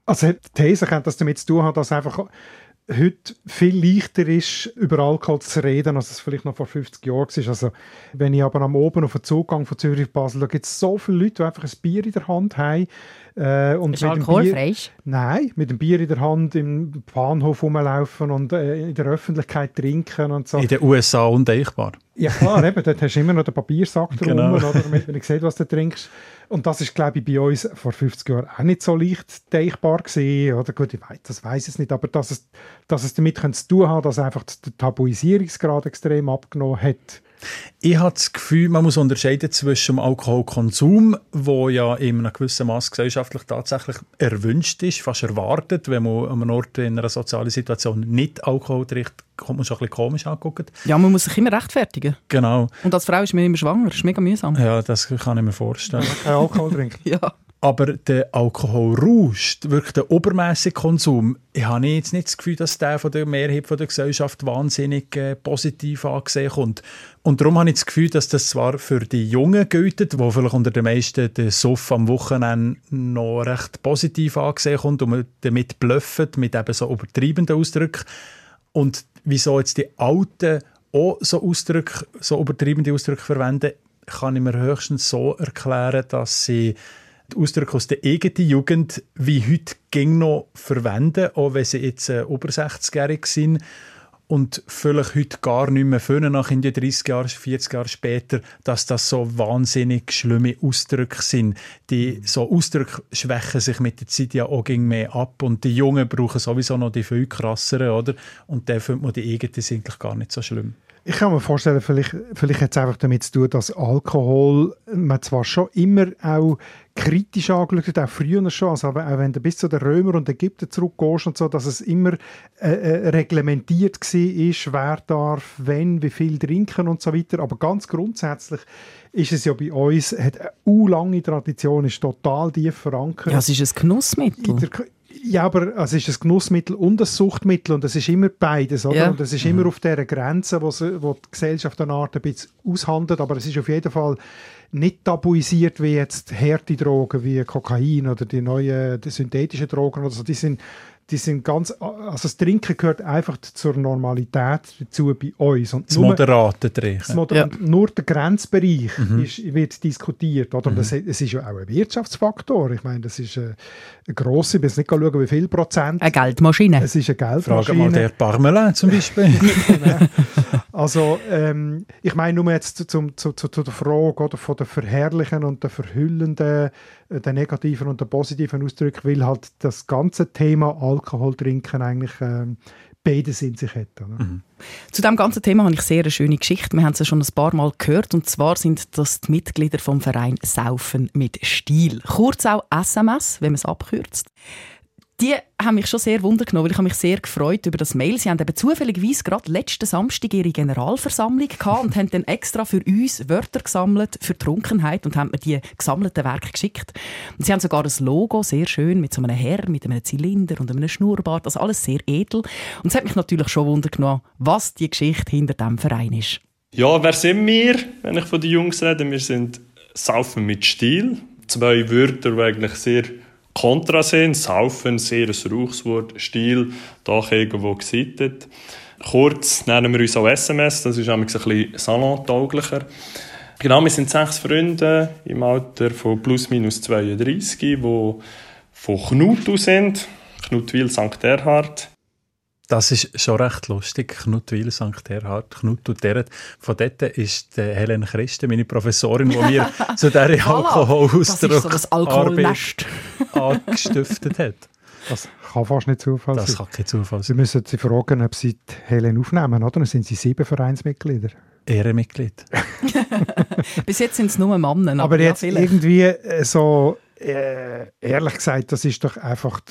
Also die These könnte das damit zu tun haben, dass einfach heute viel leichter ist, über Alkohol zu reden, als es vielleicht noch vor 50 Jahren war. Also, wenn ich aber am Oben auf den Zugang von Zürich Basel, da gibt es so viele Leute, die einfach ein Bier in der Hand haben. Äh, und ist alkoholfrei? Nein, mit dem Bier in der Hand im Bahnhof rumlaufen und äh, in der Öffentlichkeit trinken und so. In den USA undenkbar. Ja klar, eben, dort hast du immer noch den Papiersack drum, genau. oder, damit man nicht sieht, was du trinkst. Und das ist, glaube ich, bei uns vor 50 Jahren auch nicht so leicht denkbar gewesen. Oder gut, ich weiß, das weiß ich nicht, aber dass es, dass es damit zu tun hat, dass einfach der Tabuisierungsgrad extrem abgenommen hat. Ich habe das Gefühl, man muss unterscheiden zwischen dem Alkoholkonsum, wo ja in einem gewissen Maß gesellschaftlich tatsächlich erwünscht ist, fast erwartet, wenn man an einem Ort in einer sozialen Situation nicht Alkohol trinkt, kommt man schon ein bisschen komisch angucken. Ja, man muss sich immer rechtfertigen. Genau. Und als Frau ist man immer schwanger, das ist mega mühsam. Ja, das kann ich mir vorstellen. Kein Alkohol trinken. (laughs) ja. Aber der Alkoholrausch, wirklich der obermäßige Konsum, ich habe jetzt nicht das Gefühl, dass der von der Mehrheit von der Gesellschaft wahnsinnig äh, positiv angesehen kommt. Und darum habe ich das Gefühl, dass das zwar für die Jungen gilt, wo vielleicht unter den meisten der Suff am Wochenende noch recht positiv angesehen kommt und man damit blufft, mit eben so übertreibenden Ausdrücken. Und wieso jetzt die Alten auch so Ausdrücke, so übertriebene Ausdrücke verwenden, kann ich mir höchstens so erklären, dass sie die Ausdrücke aus der eigenen Jugend wie heute ging noch verwenden, auch wenn sie jetzt äh, über 60-jährig sind und vielleicht heute gar nicht mehr finden, nach in die 30 Jahre, 40 Jahre später, dass das so wahnsinnig schlimme Ausdrücke sind. Die so Ausdrücke schwächen sich mit der Zeit ja auch mehr ab und die Jungen brauchen sowieso noch die viel krasseren, oder? Und dann findet man die eigenen eigentlich gar nicht so schlimm. Ich kann mir vorstellen, vielleicht, vielleicht hat es einfach damit zu tun, dass Alkohol man zwar schon immer auch kritisch angeschaut hat, auch früher schon, also auch wenn du bis zu den Römer und Ägypter zurückgehst und so, dass es immer äh, äh reglementiert war, wer darf, wenn, wie viel trinken und so weiter. Aber ganz grundsätzlich ist es ja bei uns, hat eine lange Tradition, ist total tief verankert. Ja, es ist ein Genussmittel. Ja, aber es ist ein Genussmittel und ein Suchtmittel und es ist immer beides, oder? Ja. Und es ist immer mhm. auf dieser Grenze, wo, sie, wo die Gesellschaft eine Art ein bisschen aushandelt, aber es ist auf jeden Fall nicht tabuisiert wie jetzt harte Drogen wie Kokain oder die neuen die synthetischen Drogen oder so. Die sind die sind ganz, also das Trinken gehört einfach zur Normalität dazu bei uns. Und das nur, moderate Trinken. Das Moder ja. Nur der Grenzbereich mhm. ist, wird diskutiert. Oder? Mhm. Das, es ist ja auch ein Wirtschaftsfaktor. Ich meine, das ist eine, eine grosse, ich muss nicht schauen, wie viel Prozent. Eine Geldmaschine. Es ist eine Geldmaschine. Frage mal der Parmelin zum Beispiel. (laughs) (laughs) genau. Also, ähm, ich meine nur jetzt zum, zu, zu, zu der Frage oder, von der verherrlichen und der verhüllenden äh, den negativen und den positiven Ausdruck, weil halt das ganze Thema Alkohol trinken eigentlich ähm, beides in sich hat. Mhm. Zu diesem ganzen Thema habe ich sehr eine schöne Geschichte. Wir haben es schon ein paar Mal gehört. Und zwar sind das die Mitglieder vom Verein Saufen mit Stil. Kurz auch SMS, wenn man es abkürzt die haben mich schon sehr wundergenommen, weil ich mich sehr gefreut über das Mail. Sie haben eben zufälligerweise gerade letzten Samstag ihre Generalversammlung gehabt und haben dann extra für uns Wörter gesammelt für Trunkenheit und haben mir die gesammelten Werke geschickt. Und sie haben sogar ein Logo, sehr schön, mit so einem Herr, mit einem Zylinder und einem Schnurrbart. Also alles sehr edel. Und es hat mich natürlich schon wundergenommen, was die Geschichte hinter diesem Verein ist. Ja, wer sind wir, wenn ich von den Jungs rede? Wir sind Saufen mit Stil. Zwei Wörter, die eigentlich sehr Kontra sind. Saufen, sehr ein Rauchswort, Stil, doch irgendwo gesittet. Kurz nennen wir uns auch SMS, das ist ein bisschen salontauglicher. Genau, wir sind sechs Freunde im Alter von plus minus 32, die von Knutu sind. Knutwil St. Erhard. Das ist schon recht lustig. Knutwil, St. Erhard, Knut und Deret. Von dort ist Helene Christen, meine Professorin, die mir (laughs) zu dieser Alkoholausdruck das, so Alkoholnest angestiftet hat. Das kann fast nicht Zufall sein. Das kann kein Zufall sein. Sie müssen Sie fragen, ob Sie die Helene aufnehmen, oder? Dann sind Sie sieben Vereinsmitglieder. Ehrenmitglied. (laughs) Bis jetzt sind es nur Männer. Aber, aber jetzt ja, irgendwie äh, so, äh, ehrlich gesagt, das ist doch einfach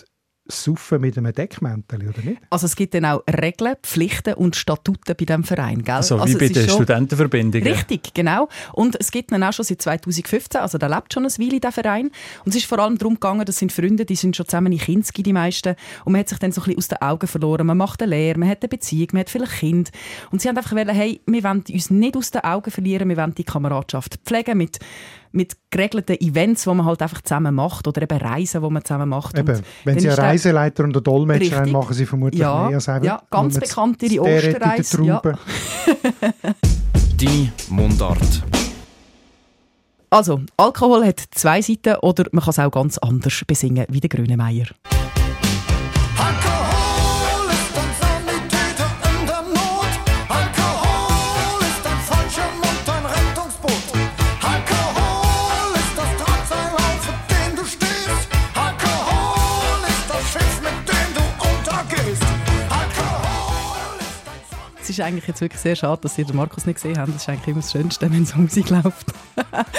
saufen mit einem Deckmäntel, oder nicht? Also es gibt dann auch Regeln, Pflichten und Statuten bei diesem Verein, gell? Also wie also bei den Studentenverbindungen. Richtig, genau. Und es gibt ihn auch schon seit 2015, also da lebt schon ein Weile, der Verein. Und es ist vor allem darum gegangen, das sind Freunde, die sind schon zusammen in Kinski, die meisten. Und man hat sich dann so ein bisschen aus den Augen verloren. Man macht eine Lehre, man hat eine Beziehung, man hat vielleicht Kind. Und sie haben einfach wollen, hey, wir wollen uns nicht aus den Augen verlieren, wir wollen die Kameradschaft pflegen mit mit geregelten Events, die man halt einfach zusammen macht oder eben Reisen, die man zusammen macht. Eben, wenn Sie einen Reiseleiter und einen Dolmetscher haben, machen Sie vermutlich Ja, mehr als einfach ja, ganz nur bekannt, ihre Osterreise, ja. (laughs) Deine Mundart. Also, Alkohol hat zwei Seiten oder man kann es auch ganz anders besingen, wie der Grünemeier. Alkohol ist eigentlich jetzt wirklich sehr schade, dass ihr den Markus nicht gesehen habt. Das ist eigentlich immer das Schönste, wenn so Musik läuft.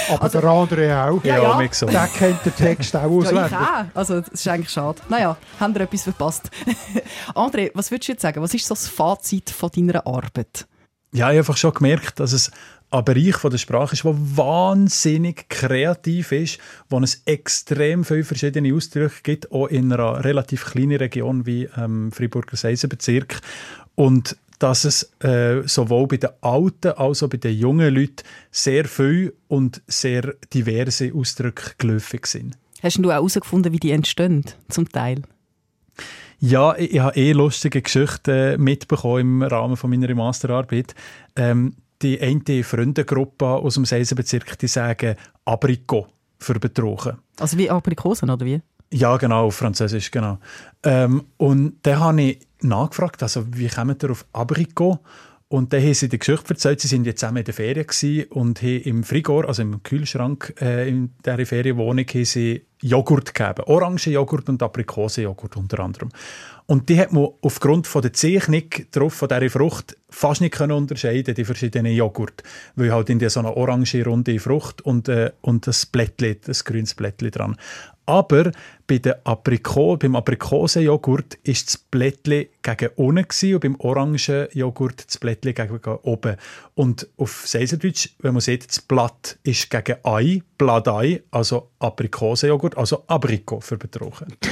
Aber der andere auch. Ja, ja. mich so. Der kennt den Text auch Ja, ich auswendig. auch. Also, das ist eigentlich schade. Naja, haben ihr etwas verpasst. (laughs) André, was würdest du jetzt sagen? Was ist so das Fazit von deiner Arbeit? Ja, ich habe einfach schon gemerkt, dass es ein Bereich von der Sprache ist, der wahnsinnig kreativ ist, wo es extrem viele verschiedene Ausdrücke gibt, auch in einer relativ kleinen Region wie ähm, Freiburger Seisenbezirk. Und dass es äh, sowohl bei den alten als auch bei den jungen Leuten sehr viel und sehr diverse Ausdrücke geläufig sind. Hast du auch herausgefunden, wie die entstehen, zum Teil? Ja, ich, ich habe eh lustige Geschichten mitbekommen im Rahmen von meiner Masterarbeit. Ähm, die eine Freundengruppe aus dem Seisenbezirk, die sagen Abricot für Betrogen. Also wie Aprikosen, oder wie? Ja, genau, auf Französisch, genau. Ähm, und dann habe ich nachgefragt, also wie kommt ihr auf Abricot? Und dann haben sie die Geschichte erzählt, sie sind jetzt zusammen in der Ferien und haben im Frigor, also im Kühlschrank äh, in dieser Ferienwohnung, haben sie Joghurt gegeben. Orangenjoghurt und Aprikosenjoghurt unter anderem. Und die hat man aufgrund von der Zeichnung drauf, von dieser Frucht fast nicht können unterscheiden, die verschiedenen Joghurt. Weil halt in der so eine orange runde Frucht und, äh, und das Blättli, das grünes Blättli dran. Aber bei der Apriko, beim Aprikosenjoghurt ist das Blättli gegen unten gewesen und beim Orangenjoghurt das Blättli gegen oben. Und auf Seiserdeutsch, wenn man sieht, das Blatt ist gegen Ei, Blattei, also Aprikosenjoghurt, also Abrikot für Betrogen. (laughs)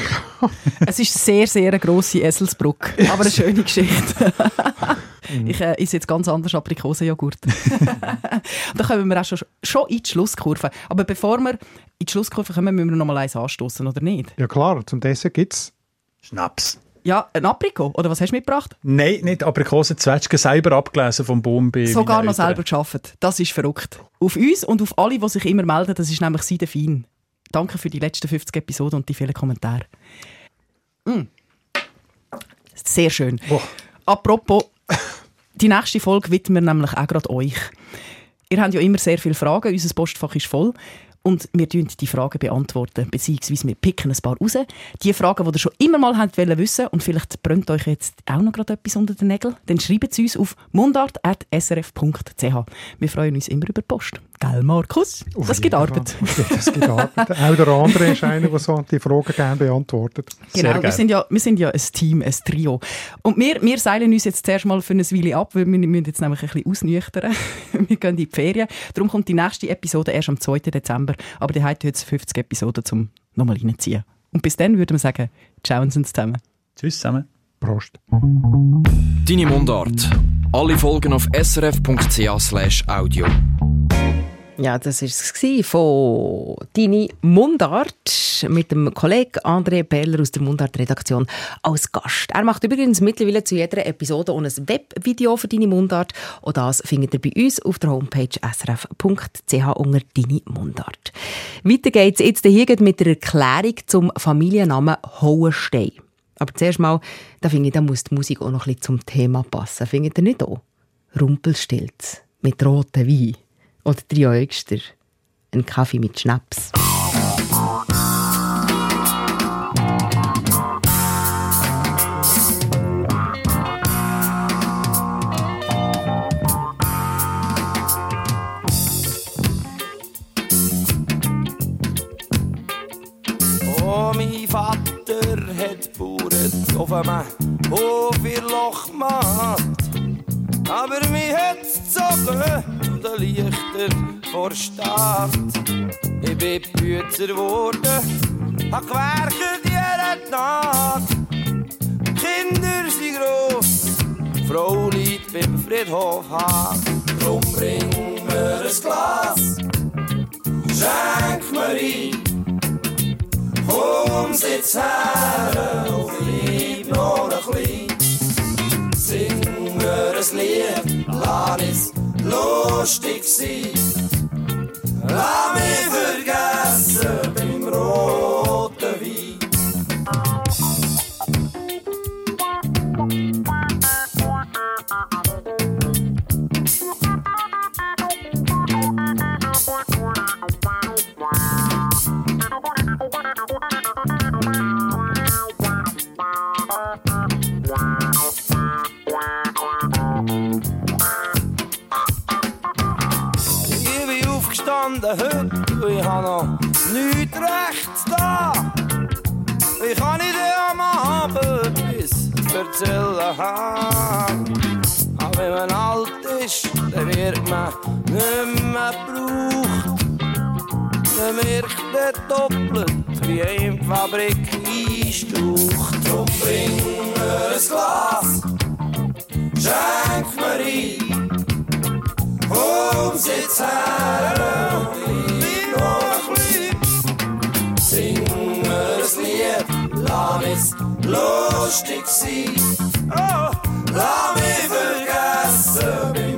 Es ist sehr, sehr eine grosse Eselsbrücke, aber eine schöne Geschichte. (laughs) ich äh, esse jetzt ganz anders Aprikosenjoghurt. (laughs) (laughs) da kommen wir auch schon, schon in die Schlusskurve. Aber bevor wir in die Schlusskurve kommen, müssen wir noch mal eins anstoßen, oder nicht? Ja klar, zum Dessert gibt es Schnaps. Ja, ein Aprikot, oder was hast du mitgebracht? Nein, nicht Aprikosenzwetschgen, selber abgelesen vom Baum bei Sogar noch selber geschafft. Das ist verrückt. Auf uns und auf alle, die sich immer melden, das ist nämlich Seide fein. Danke für die letzten 50 Episoden und die vielen Kommentare. Mm. Sehr schön. Apropos, (laughs) die nächste Folge widmen wir nämlich auch gerade euch. Ihr habt ja immer sehr viele Fragen, unser Postfach ist voll. Und wir beantworten die Fragen, beantworten, beziehungsweise wir picken ein paar raus. Die Fragen, die ihr schon immer mal habt wollen wissen und vielleicht brennt euch jetzt auch noch gerade etwas unter den Nägeln, dann schreibt sie uns auf mundart.srf.ch. Wir freuen uns immer über die Post. Gell, Markus? Auf das gibt Fall. Arbeit. (laughs) Das gibt Arbeit. Auch der andere ist einer, der so die Fragen gerne beantwortet. Genau, wir sind, ja, wir sind ja ein Team, ein Trio. Und wir, wir seilen uns jetzt zuerst mal für eine Weile ab, weil wir müssen jetzt nämlich ein bisschen ausnüchtern. (laughs) wir gehen in die Ferien. Darum kommt die nächste Episode erst am 2. Dezember. Aber die hat jetzt 50 Episoden, um nochmal reinzuziehen. Und bis dann würden wir sagen, ciao und zusammen. Tschüss zusammen. Prost. Deine Mundart. Alle Folgen auf srf.ch audio. Ja, das war es von «Deine Mundart» mit dem Kollegen André Perler aus der Mundart-Redaktion als Gast. Er macht übrigens mittlerweile zu jeder Episode auch ein Webvideo für «Deine Mundart» und das findet ihr bei uns auf der Homepage srf.ch unter «Deine Mundart». Weiter geht's jetzt hier mit der Erklärung zum Familiennamen Hohenstein. Aber zuerst mal, da finde ich, da muss die Musik auch noch ein bisschen zum Thema passen. Findet ihr nicht auch? Rumpelstilz mit rotem Wein. Oder drei Äugster. Ein Kaffee mit Schnaps. Oh, auf einem Hof in Lochmatt. Aber mich hat's gezogen zu den Lichtern vor Stadt. Ich bin Bützer geworden, hab gewerkelt jede Nacht. Die Kinder gross, die Frau liegt beim Friedhof Haag. Drum bring mir ein Glas, schenk mir ein. Komm, sitz her und bleib noch ein bisschen. Sing mir ein Lied, lass es lustig sein. Lass mich vergessen beim roten und ich habe noch nichts rechts da. Ich kann nicht am Abend bis erzählen haben. Aber wenn man alt ist, dann wird man nicht mehr gebraucht. Man merkt er doppelt, wie in die Fabrik einstaucht. Drum bring mir ein Glas, schenk mir ein. Komm, sitz her Lied, lass es lustig sein. Oh, lass mich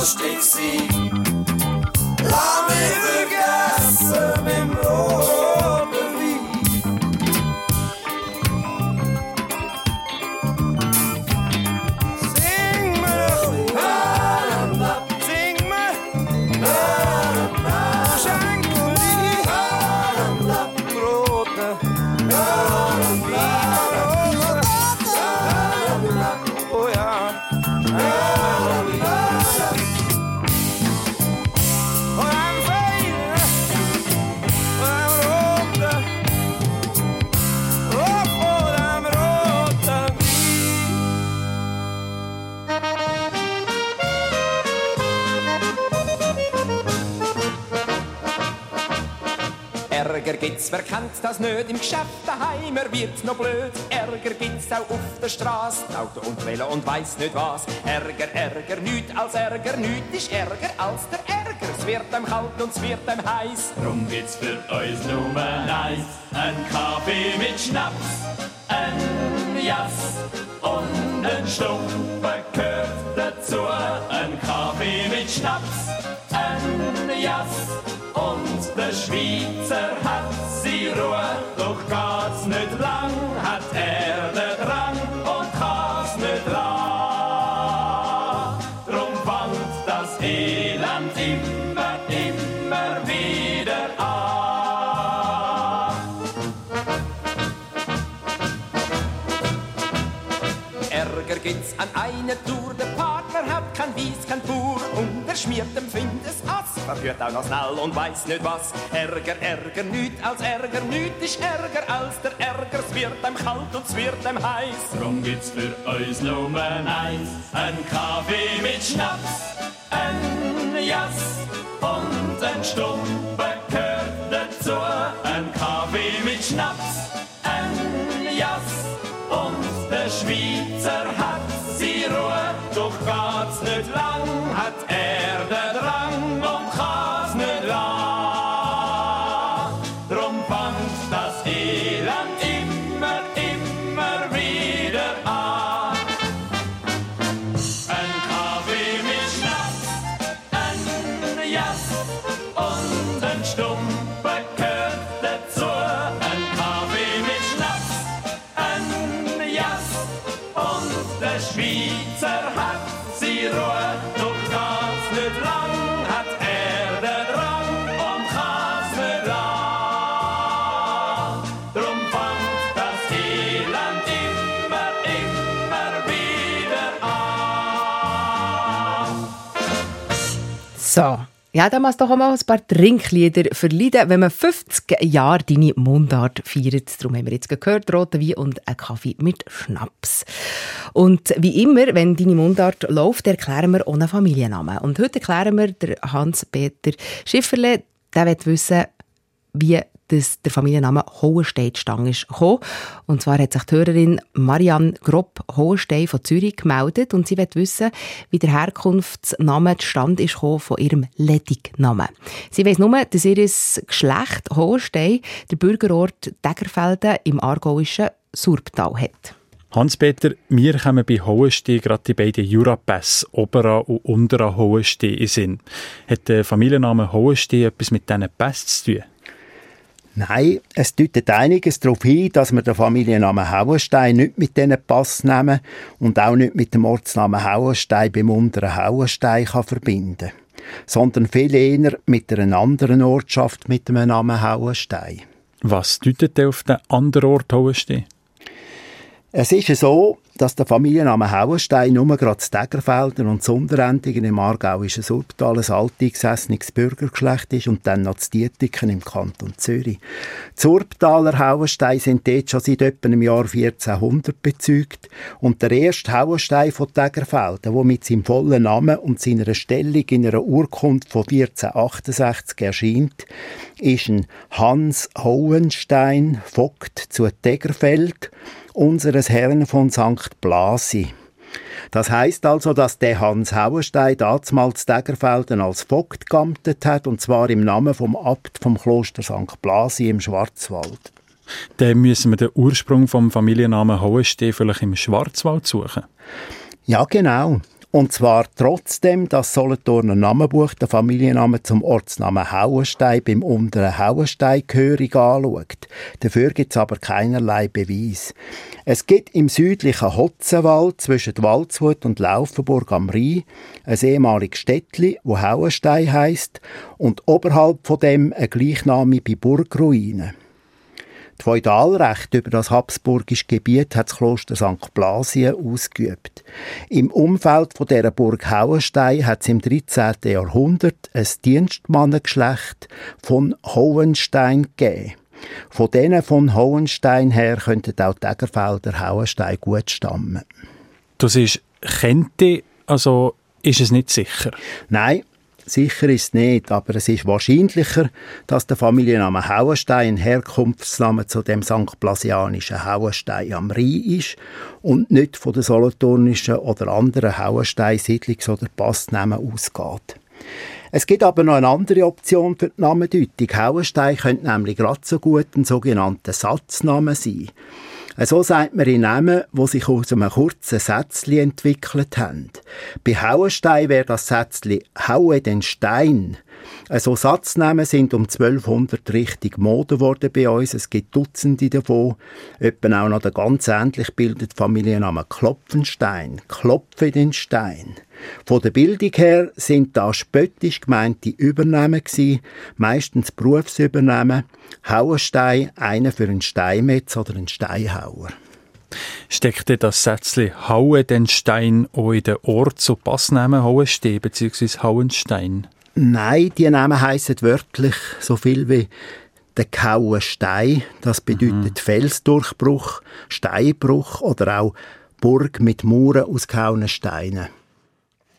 lustig Wer kennt das nicht? Im Geschäft daheim, er wird noch blöd. Ärger gibt's auch auf der Straße, Auto und Velo und weiss nicht was. Ärger, Ärger, nüt als Ärger, nüt ist Ärger als der Ärger. Es wird einem kalt und es wird einem heiß. Drum gibt's für uns Nummer eins ein Kaffee mit Schnaps, ein Jass und ein Stumper gehört dazu. Ein Kaffee mit Schnaps, ein Jass und der Schweizer hat Ruhe. Doch geht's nicht lang, hat er den Drang und kann's nicht lang. Drum fängt das Elend immer, immer wieder an. Ärger gibt's an einer Tour, und er schmiert dem Find es Ass. Verhört auch noch schnell und weiß nicht was. Ärger, Ärger, nüt als Ärger, nüt ist Ärger als der Ärger. Es wird einem kalt und es wird einem heiß. Drum gibt's für uns Nummer eins ein Kaffee mit Schnaps, ein Jass und ein Stumper gehört dazu. Ein Kaffee mit Schnaps, ein Jass und der Schweizer hat sie Ruhe. Doch geht's nicht lang, hat er So. Ja, dann muss doch auch mal ein paar Trinklieder verleiden, wenn man 50 Jahre deine Mundart feiert. Darum haben wir jetzt gehört, roten Wein und einen Kaffee mit Schnaps. Und wie immer, wenn deine Mundart läuft, erklären wir ohne Familiennamen. Und heute erklären wir Hans-Peter Schifferle, der will wissen, wie dass der Familienname Hohenstein ist gekommen. Und zwar hat sich die Hörerin Marianne Grob Hohenstein von Zürich gemeldet und sie will wissen, wie der Herkunftsname zustande ist von ihrem Ledignamen. Sie weiss nur, dass ihr Geschlecht Hohenstein der Bürgerort Degerfelden im aargauischen Surbtal hat. Hans-Peter, wir kommen bei Hohenstein gerade die beiden Jurapässe, Obera und Untera Hohenstein in Sinn. Hat der Familienname Hohenstein etwas mit diesen Pässen zu tun? Nein, es deutet einiges darauf hin, dass man den Familiennamen Hauenstein nicht mit diesen Pass nehmen und auch nicht mit dem Ortsnamen Hauenstein beim unteren Hauenstein kann verbinden sondern viel eher mit einer anderen Ortschaft mit dem Namen Hauenstein. Was deutet auf den anderen Ort Hauenstein? Es ist so, dass der Familienname Hauenstein nur gerade Stegerfelden und Sonderendingen im aargauischen Surbtal ein alteingesessenes Bürgergeschlecht ist und dann noch das Dietiken im Kanton Zürich. Die Surbtaler Hauenstein sind dort schon seit etwa im Jahr 1400 bezeugt. Und der erste Hauenstein von Tegerfelden, der mit seinem vollen Namen und seiner Stellung in einer Urkunde von 1468 erscheint, ist ein Hans Hohenstein, Vogt zu Tegerfeld, unseres Herrn von St. Blasi. Das heißt also, dass der Hans Hauenstein damals Degerfelden als Vogt geamtet hat, und zwar im Namen vom Abt vom Kloster St. Blasi im Schwarzwald. Dann müssen wir den Ursprung vom Familiennamen Hohenstein vielleicht im Schwarzwald suchen. Ja, genau. Und zwar trotzdem, dass Solothurner Namenbuch den Familiennamen zum Ortsnamen Hauenstein beim unteren Hauenstein gehörig anschaut. Dafür gibt es aber keinerlei Beweis. Es gibt im südlichen Hotzenwald zwischen Waldshut und Laufenburg am Rhein ein ehemaliges Städtli, wo Hauenstein heisst, und oberhalb von dem eine gleichnamige Burgruine. Das Feudalrecht über das habsburgische Gebiet hat das Kloster St. Blasien ausgeübt. Im Umfeld von der Burg Hauenstein hat es im 13. Jahrhundert ein Dienstmannengeschlecht von Hohenstein gegeben. Von denen von Hohenstein her könnten auch die Egerfelder Hauenstein gut stammen. Das ist Kente, also ist es nicht sicher? Nein, Sicher ist es nicht, aber es ist wahrscheinlicher, dass der Familienname Hauenstein ein Herkunftsname zu dem St. Blasianischen Hauenstein am Rhein ist und nicht von den solothurnischen oder anderen Hauenstein-Siedlungs- oder Passnamen ausgeht. Es gibt aber noch eine andere Option für die Namendeutung. Hauenstein könnte nämlich gerade so gut ein sogenannter Satzname sein. So sagt man in Namen, die sich aus einem kurzen Sätzchen entwickelt haben. Bei Hauenstein wäre das Sätzchen «Haue den Stein». So Satznamen sind um 1200 richtig Mode geworden bei uns. Es gibt Dutzende davon. Etwa auch noch der ganz ähnlich bildet Familienname Klopfenstein. Klopfe den Stein. Von der Bildung her sind da spöttisch gemeinte Übernahmen gewesen, meistens Berufsübernahmen. Hauenstein, einer für einen Steinmetz oder einen Steinhauer. Steckte das Sätzchen «Haue den Stein» auch in den Ort so Passnamen Hauenstein bzw. Hauenstein? Nein, die Namen heißen wörtlich so viel wie der kaue Stein. Das bedeutet mhm. Felsdurchbruch, Steinbruch oder auch Burg mit Mauern aus gehauenen Steinen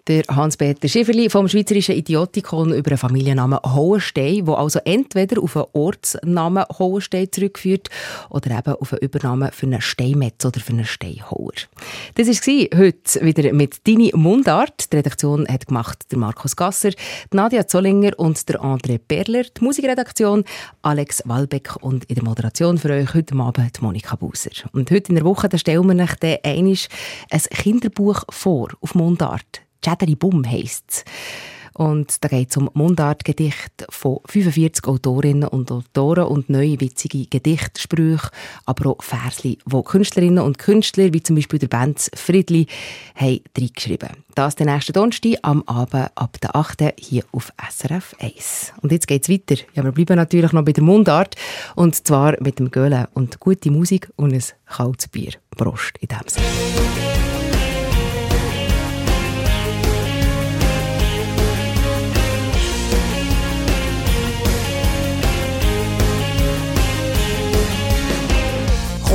der Hans-Peter Schifferli vom Schweizerischen Idiotikon über den Familiennamen Hohenstein, der also entweder auf einen Ortsnamen Hohenstein zurückführt oder eben auf eine Übernahme für einen Steinmetz oder für einen Steinhauer. Das war heute wieder mit «Deine Mundart». Die Redaktion hat gemacht der Markus Gasser, Nadia Zollinger und der André Perler. Die Musikredaktion Alex Walbeck und in der Moderation für euch heute Abend Monika Buser. Und heute in der Woche stellen wir euch dann ein Kinderbuch vor auf Mundart. Chatteri Bum heisst es. Und da geht es um Mundartgedichte von 45 Autorinnen und Autoren und neue witzige Gedichtsprüche, aber auch Versli, wo Künstlerinnen und Künstler, wie zum Beispiel der Benz Friedli, haben reingeschrieben. Das den nächsten Donnerstag am Abend ab der 8. hier auf SRF 1. Und jetzt geht es weiter. Ja, wir bleiben natürlich noch bei der Mundart und zwar mit dem Göhle und gute Musik und ein kaltes Bier. Prost in dem Sinne.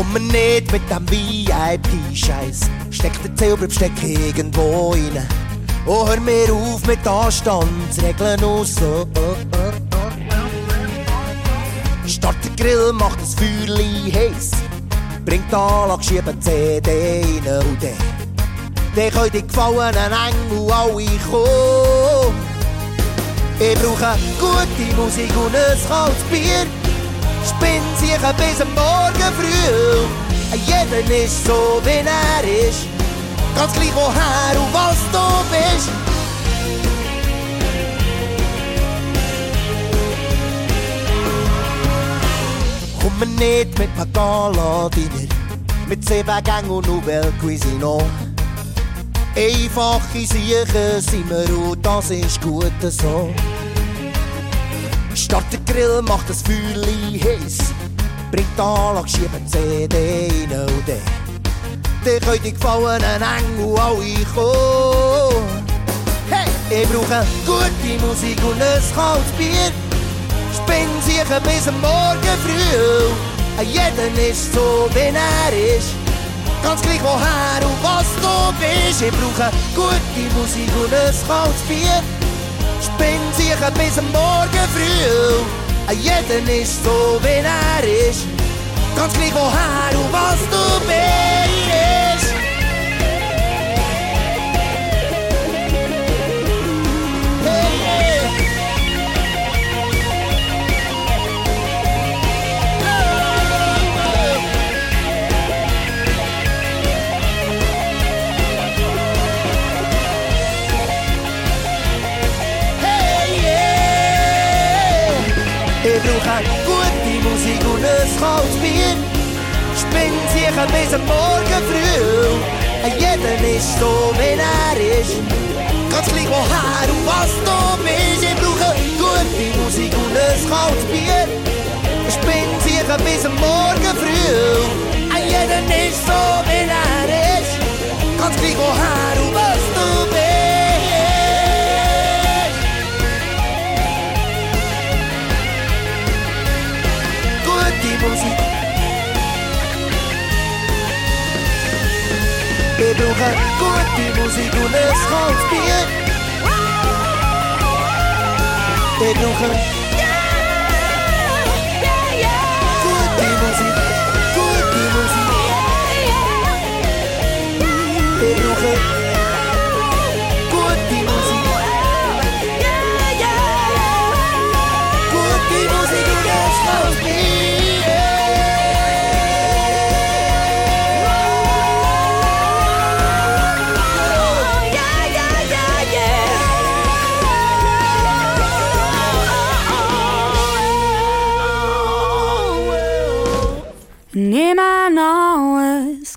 Mir nicht mit dem VIP-Scheiß. Steck den Zauberbesteck irgendwo rein. Oh, hör mir auf mit Anstandsregeln aus. So. Start den Grill, mach das Feuerli heiß. Bring die Anlage, schieb eine CD rein und dann. Dann können die gefallenen Engel alle kommen. Ich brauche gute Musik und ein kaltes Bier. Spinn sich bis am Morgen früh. Jeder ist so, wie er ist. Ganz gleich woher und was du bist. Komm mir nicht mit Pagala-Dinner, mit sieben und Nouvelle Cuisine. Einfache Siechen sind wir und das ist gut so. Start den Grill, mach das Feuerli heiß. Bring die Anlage, schieb CD rein und dann. Dann können die gefallenen Engel alle kommen. Hey, ich brauche gute Musik und ein kaltes Bier. Spinn sich bis am Morgen früh. Jeder ist so, wie er ist. Ganz gleich woher und was du bist. Ich brauche gute Musik und ein kaltes Bier. Spinn sich bis am Morgen früh. Jeder ist so, wie er ist. Ganz gleich woher und was du bist. Bier. Spinn sich bis am Morgen früh. Jeder ist so, wie er ist. Ganz gleich woher und was. Ich brauche gute Musik und ein Bier. Spinn sich bis am Morgen früh. Jeder ist so, wie er ist. Woher und was Ich brauche gute Musik und ein kaltes Bier. Ich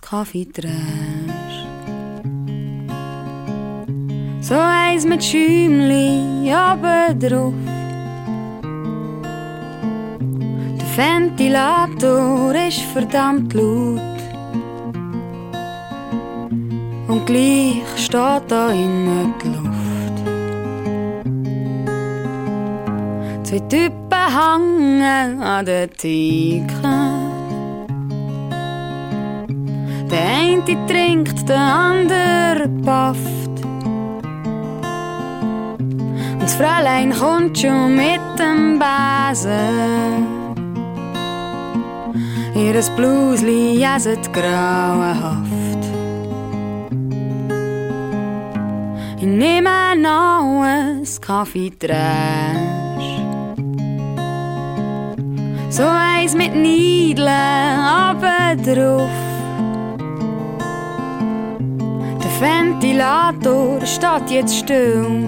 Kaffee trinkst. So eins mit Schäumli oben drauf. Der Ventilator ist verdammt laut. Und gleich steht da innen die Luft. Zwei Typen hängen an der Theke. Eine trinkt, der andere pafft. Und das Fräulein kommt schon mit dem Besen. Ihres Blusli jäset grauenhaft. Ich nehme noch ein Kaffee Trash. So eins mit Niedeln aber drauf. Ventilator steht jetzt still.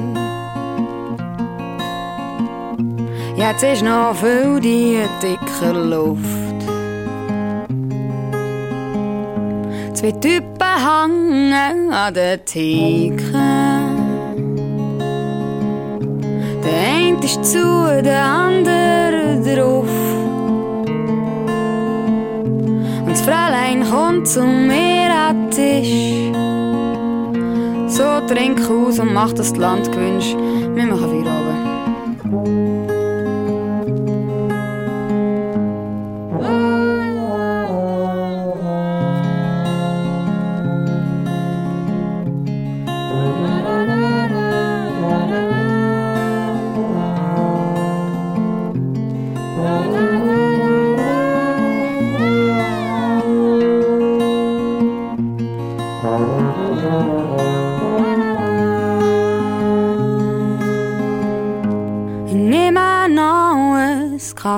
Jetzt ist noch viel die dicke Luft. Zwei Typen hängen an der Theke. Der eine ist zu, der andere drauf. Und das Fräulein kommt zu mir an den Tisch. So trink aus und macht das Land gewünscht. Wir machen Feierabend.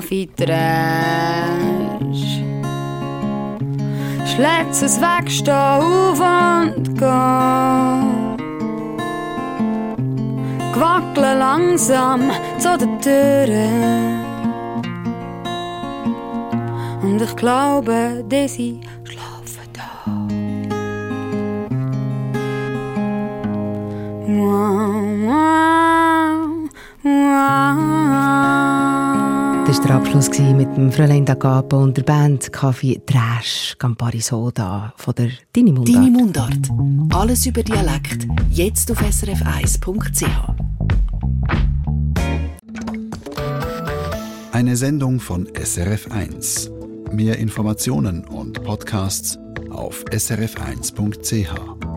Kaffee Trash. Schlätz es weg, steh auf und geh. Gewackle langsam zu der Türe. Und ich glaube, Desi der Abschluss mit dem Fräulein D'Agapo und der Band Kaffee Trash Campari Soda von der Dini Mundart. Deine Mundart. Alles über Dialekt. Jetzt auf srf1.ch. Eine Sendung von SRF1. Mehr Informationen und Podcasts auf srf1.ch.